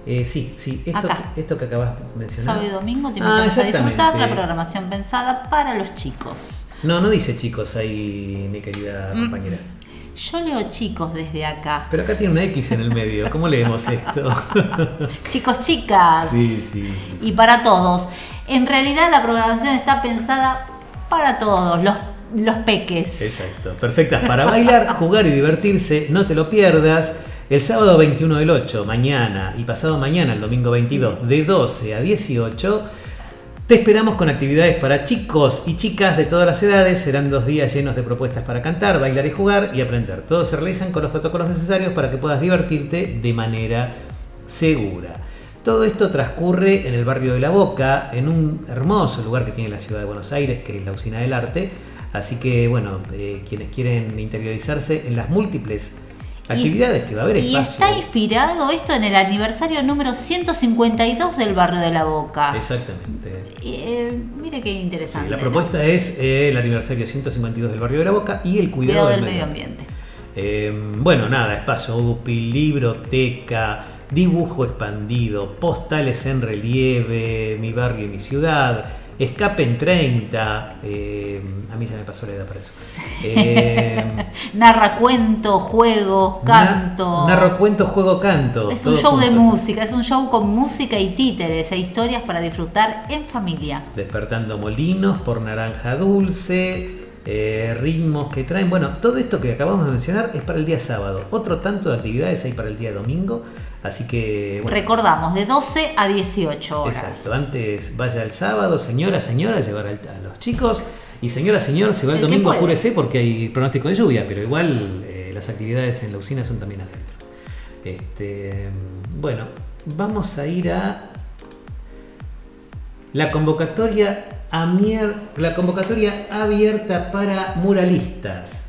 eh, sí, sí, esto, Acá. esto que acabas de mencionar. Sábado y domingo te Ah, invitamos a disfrutar la programación pensada para los chicos. No, no dice chicos ahí, mi querida Mm. compañera. Yo leo chicos desde acá. Pero acá tiene una X en el medio, ¿cómo leemos esto? [LAUGHS] Chicos, chicas. sí, sí. y para todos. En realidad la programación está pensada para todos, los, los peques. Exacto, perfectas para bailar, [LAUGHS] jugar y divertirse, no te lo pierdas. El sábado 21 del 8, mañana y pasado mañana, el domingo 22, de 12 a 18, te esperamos con actividades para chicos y chicas de todas las edades. Serán dos días llenos de propuestas para cantar, bailar y jugar y aprender. Todos se realizan con los protocolos necesarios para que puedas divertirte de manera segura. Todo esto transcurre en el barrio de La Boca, en un hermoso lugar que tiene la ciudad de Buenos Aires, que es la Usina del Arte. Así que, bueno, eh, quienes quieren interiorizarse en las múltiples actividades que va a haber Y espacio. está inspirado esto en el aniversario número 152 del barrio de la Boca. Exactamente. Eh, mire qué interesante. Sí, la propuesta es eh, el aniversario 152 del barrio de La Boca y el cuidado Cuidado del, del medio ambiente. Eh, bueno, nada, espacio UPI, libroteca, dibujo expandido, postales en relieve, mi barrio y mi ciudad, escape en 30, eh, a mí ya me pasó la edad para eso. Eh, [LAUGHS] Narra cuento, juegos, canto. narro cuento, juego, canto. es un show de música, es un show con música y títeres e historias para disfrutar en familia. Despertando molinos por naranja dulce, eh, ritmos que traen. Bueno, todo esto que acabamos de mencionar es para el día sábado. Otro tanto de actividades hay para el día domingo. Así que, bueno, Recordamos, de 12 a 18 horas. Exacto, antes vaya el sábado, señora, señora, llevar a los chicos. Y señora, señor, se va el, El domingo, apúrese porque hay pronóstico de lluvia, pero igual eh, las actividades en la usina son también adentro. Este, bueno, vamos a ir a la convocatoria, a mier- la convocatoria abierta para muralistas.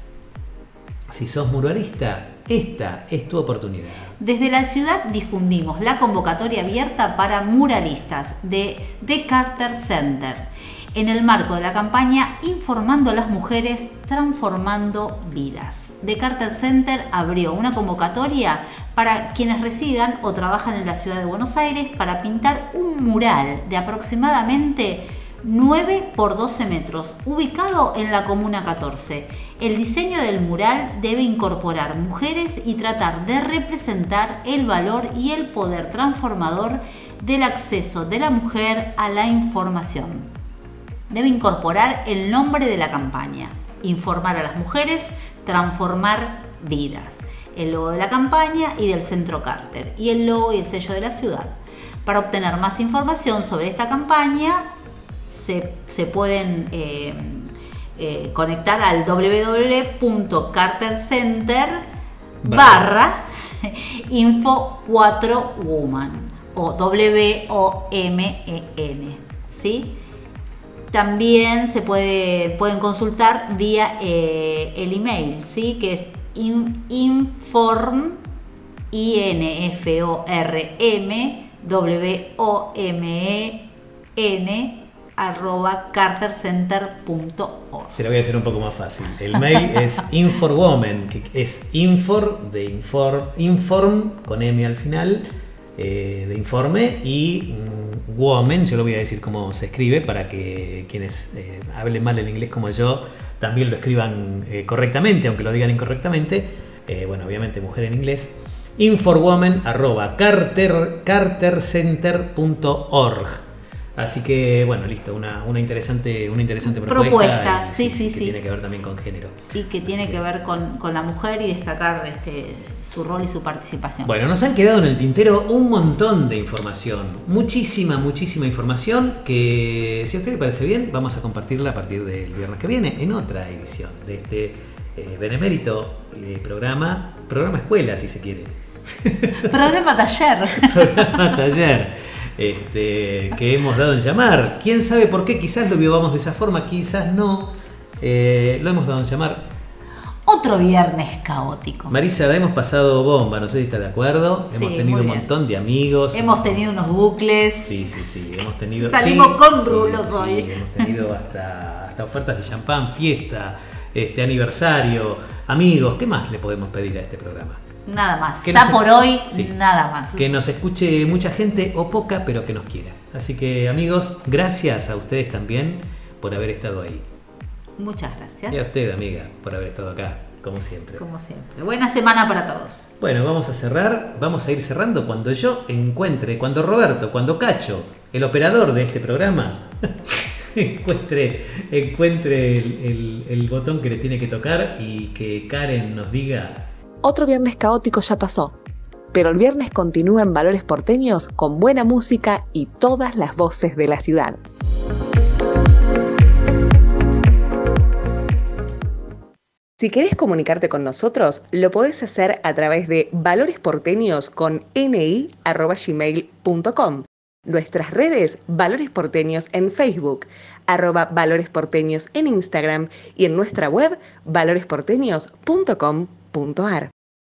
Si sos muralista, esta es tu oportunidad. Desde la ciudad difundimos la convocatoria abierta para muralistas de The Carter Center en el marco de la campaña Informando a las mujeres, transformando vidas. The Carter Center abrió una convocatoria para quienes residan o trabajan en la ciudad de Buenos Aires para pintar un mural de aproximadamente 9 por 12 metros, ubicado en la Comuna 14. El diseño del mural debe incorporar mujeres y tratar de representar el valor y el poder transformador del acceso de la mujer a la información. Debe incorporar el nombre de la campaña, informar a las mujeres, transformar vidas, el logo de la campaña y del Centro Carter, y el logo y el sello de la ciudad. Para obtener más información sobre esta campaña, se, se pueden eh, eh, conectar al www.cartercenter barra [LAUGHS] info 4 woman o W-O-M-E-N. ¿sí? También se puede, pueden consultar vía eh, el email, ¿sí? que es in- inform, I-N-F-O-R-M, W-O-M-E-N, arroba cartercenter.org. Se lo voy a hacer un poco más fácil. El mail [LAUGHS] es inforwoman, que es infor de inform, inform con M al final, eh, de informe, y mm, woman, yo lo voy a decir cómo se escribe para que quienes eh, hablen mal el inglés como yo también lo escriban eh, correctamente, aunque lo digan incorrectamente. Bueno, obviamente mujer en inglés. inforwoman arroba carter, cartercenter.org. Así que, bueno, listo, una, una interesante, una interesante propuesta. Propuesta, y sí, sí, que sí. Tiene que ver también con género. Y que tiene que ver con, con la mujer y destacar este, su rol y su participación. Bueno, nos han quedado en el tintero un montón de información. Muchísima, muchísima información que, si a usted le parece bien, vamos a compartirla a partir del viernes que viene en otra edición de este eh, benemérito eh, programa, programa escuela, si se quiere. Programa taller. [LAUGHS] programa taller este, que hemos dado en llamar. ¿Quién sabe por qué? Quizás lo vivamos de esa forma, quizás no. Eh, lo hemos dado en llamar. Otro viernes caótico. Marisa, la hemos pasado bomba, no sé si está de acuerdo. Sí, hemos tenido un montón de amigos. Hemos tenido unos bucles. Sí, sí, sí, hemos tenido. Salimos sí, con rulos sí, hoy. Hemos tenido hasta, hasta ofertas de champán, fiesta, este aniversario, amigos. ¿Qué más le podemos pedir a este programa? Nada más. Que Ya nos- por hoy, Sí. nada más. Que nos escuche mucha gente o poca, pero que nos quiera. Así que amigos, gracias a ustedes también por haber estado ahí. Muchas gracias. Y a usted, amiga, por haber estado acá, como siempre. Como siempre. Buena semana para todos. Bueno, vamos a cerrar, vamos a ir cerrando cuando yo encuentre, cuando Roberto, cuando Cacho, el operador de este programa, [LAUGHS] encuentre, encuentre el, el- el botón que le tiene que tocar y que Karen nos diga, Otro viernes caótico ya pasó, pero el viernes continúa en Valores Porteños con buena música y todas las voces de la ciudad. Si querés comunicarte con nosotros, lo podés hacer a través de valoresporteños con ni@gmail.com. Nuestras redes, Valores Porteños en Facebook, arroba Valores Porteños en Instagram y en nuestra web valoresporteños.com.ar.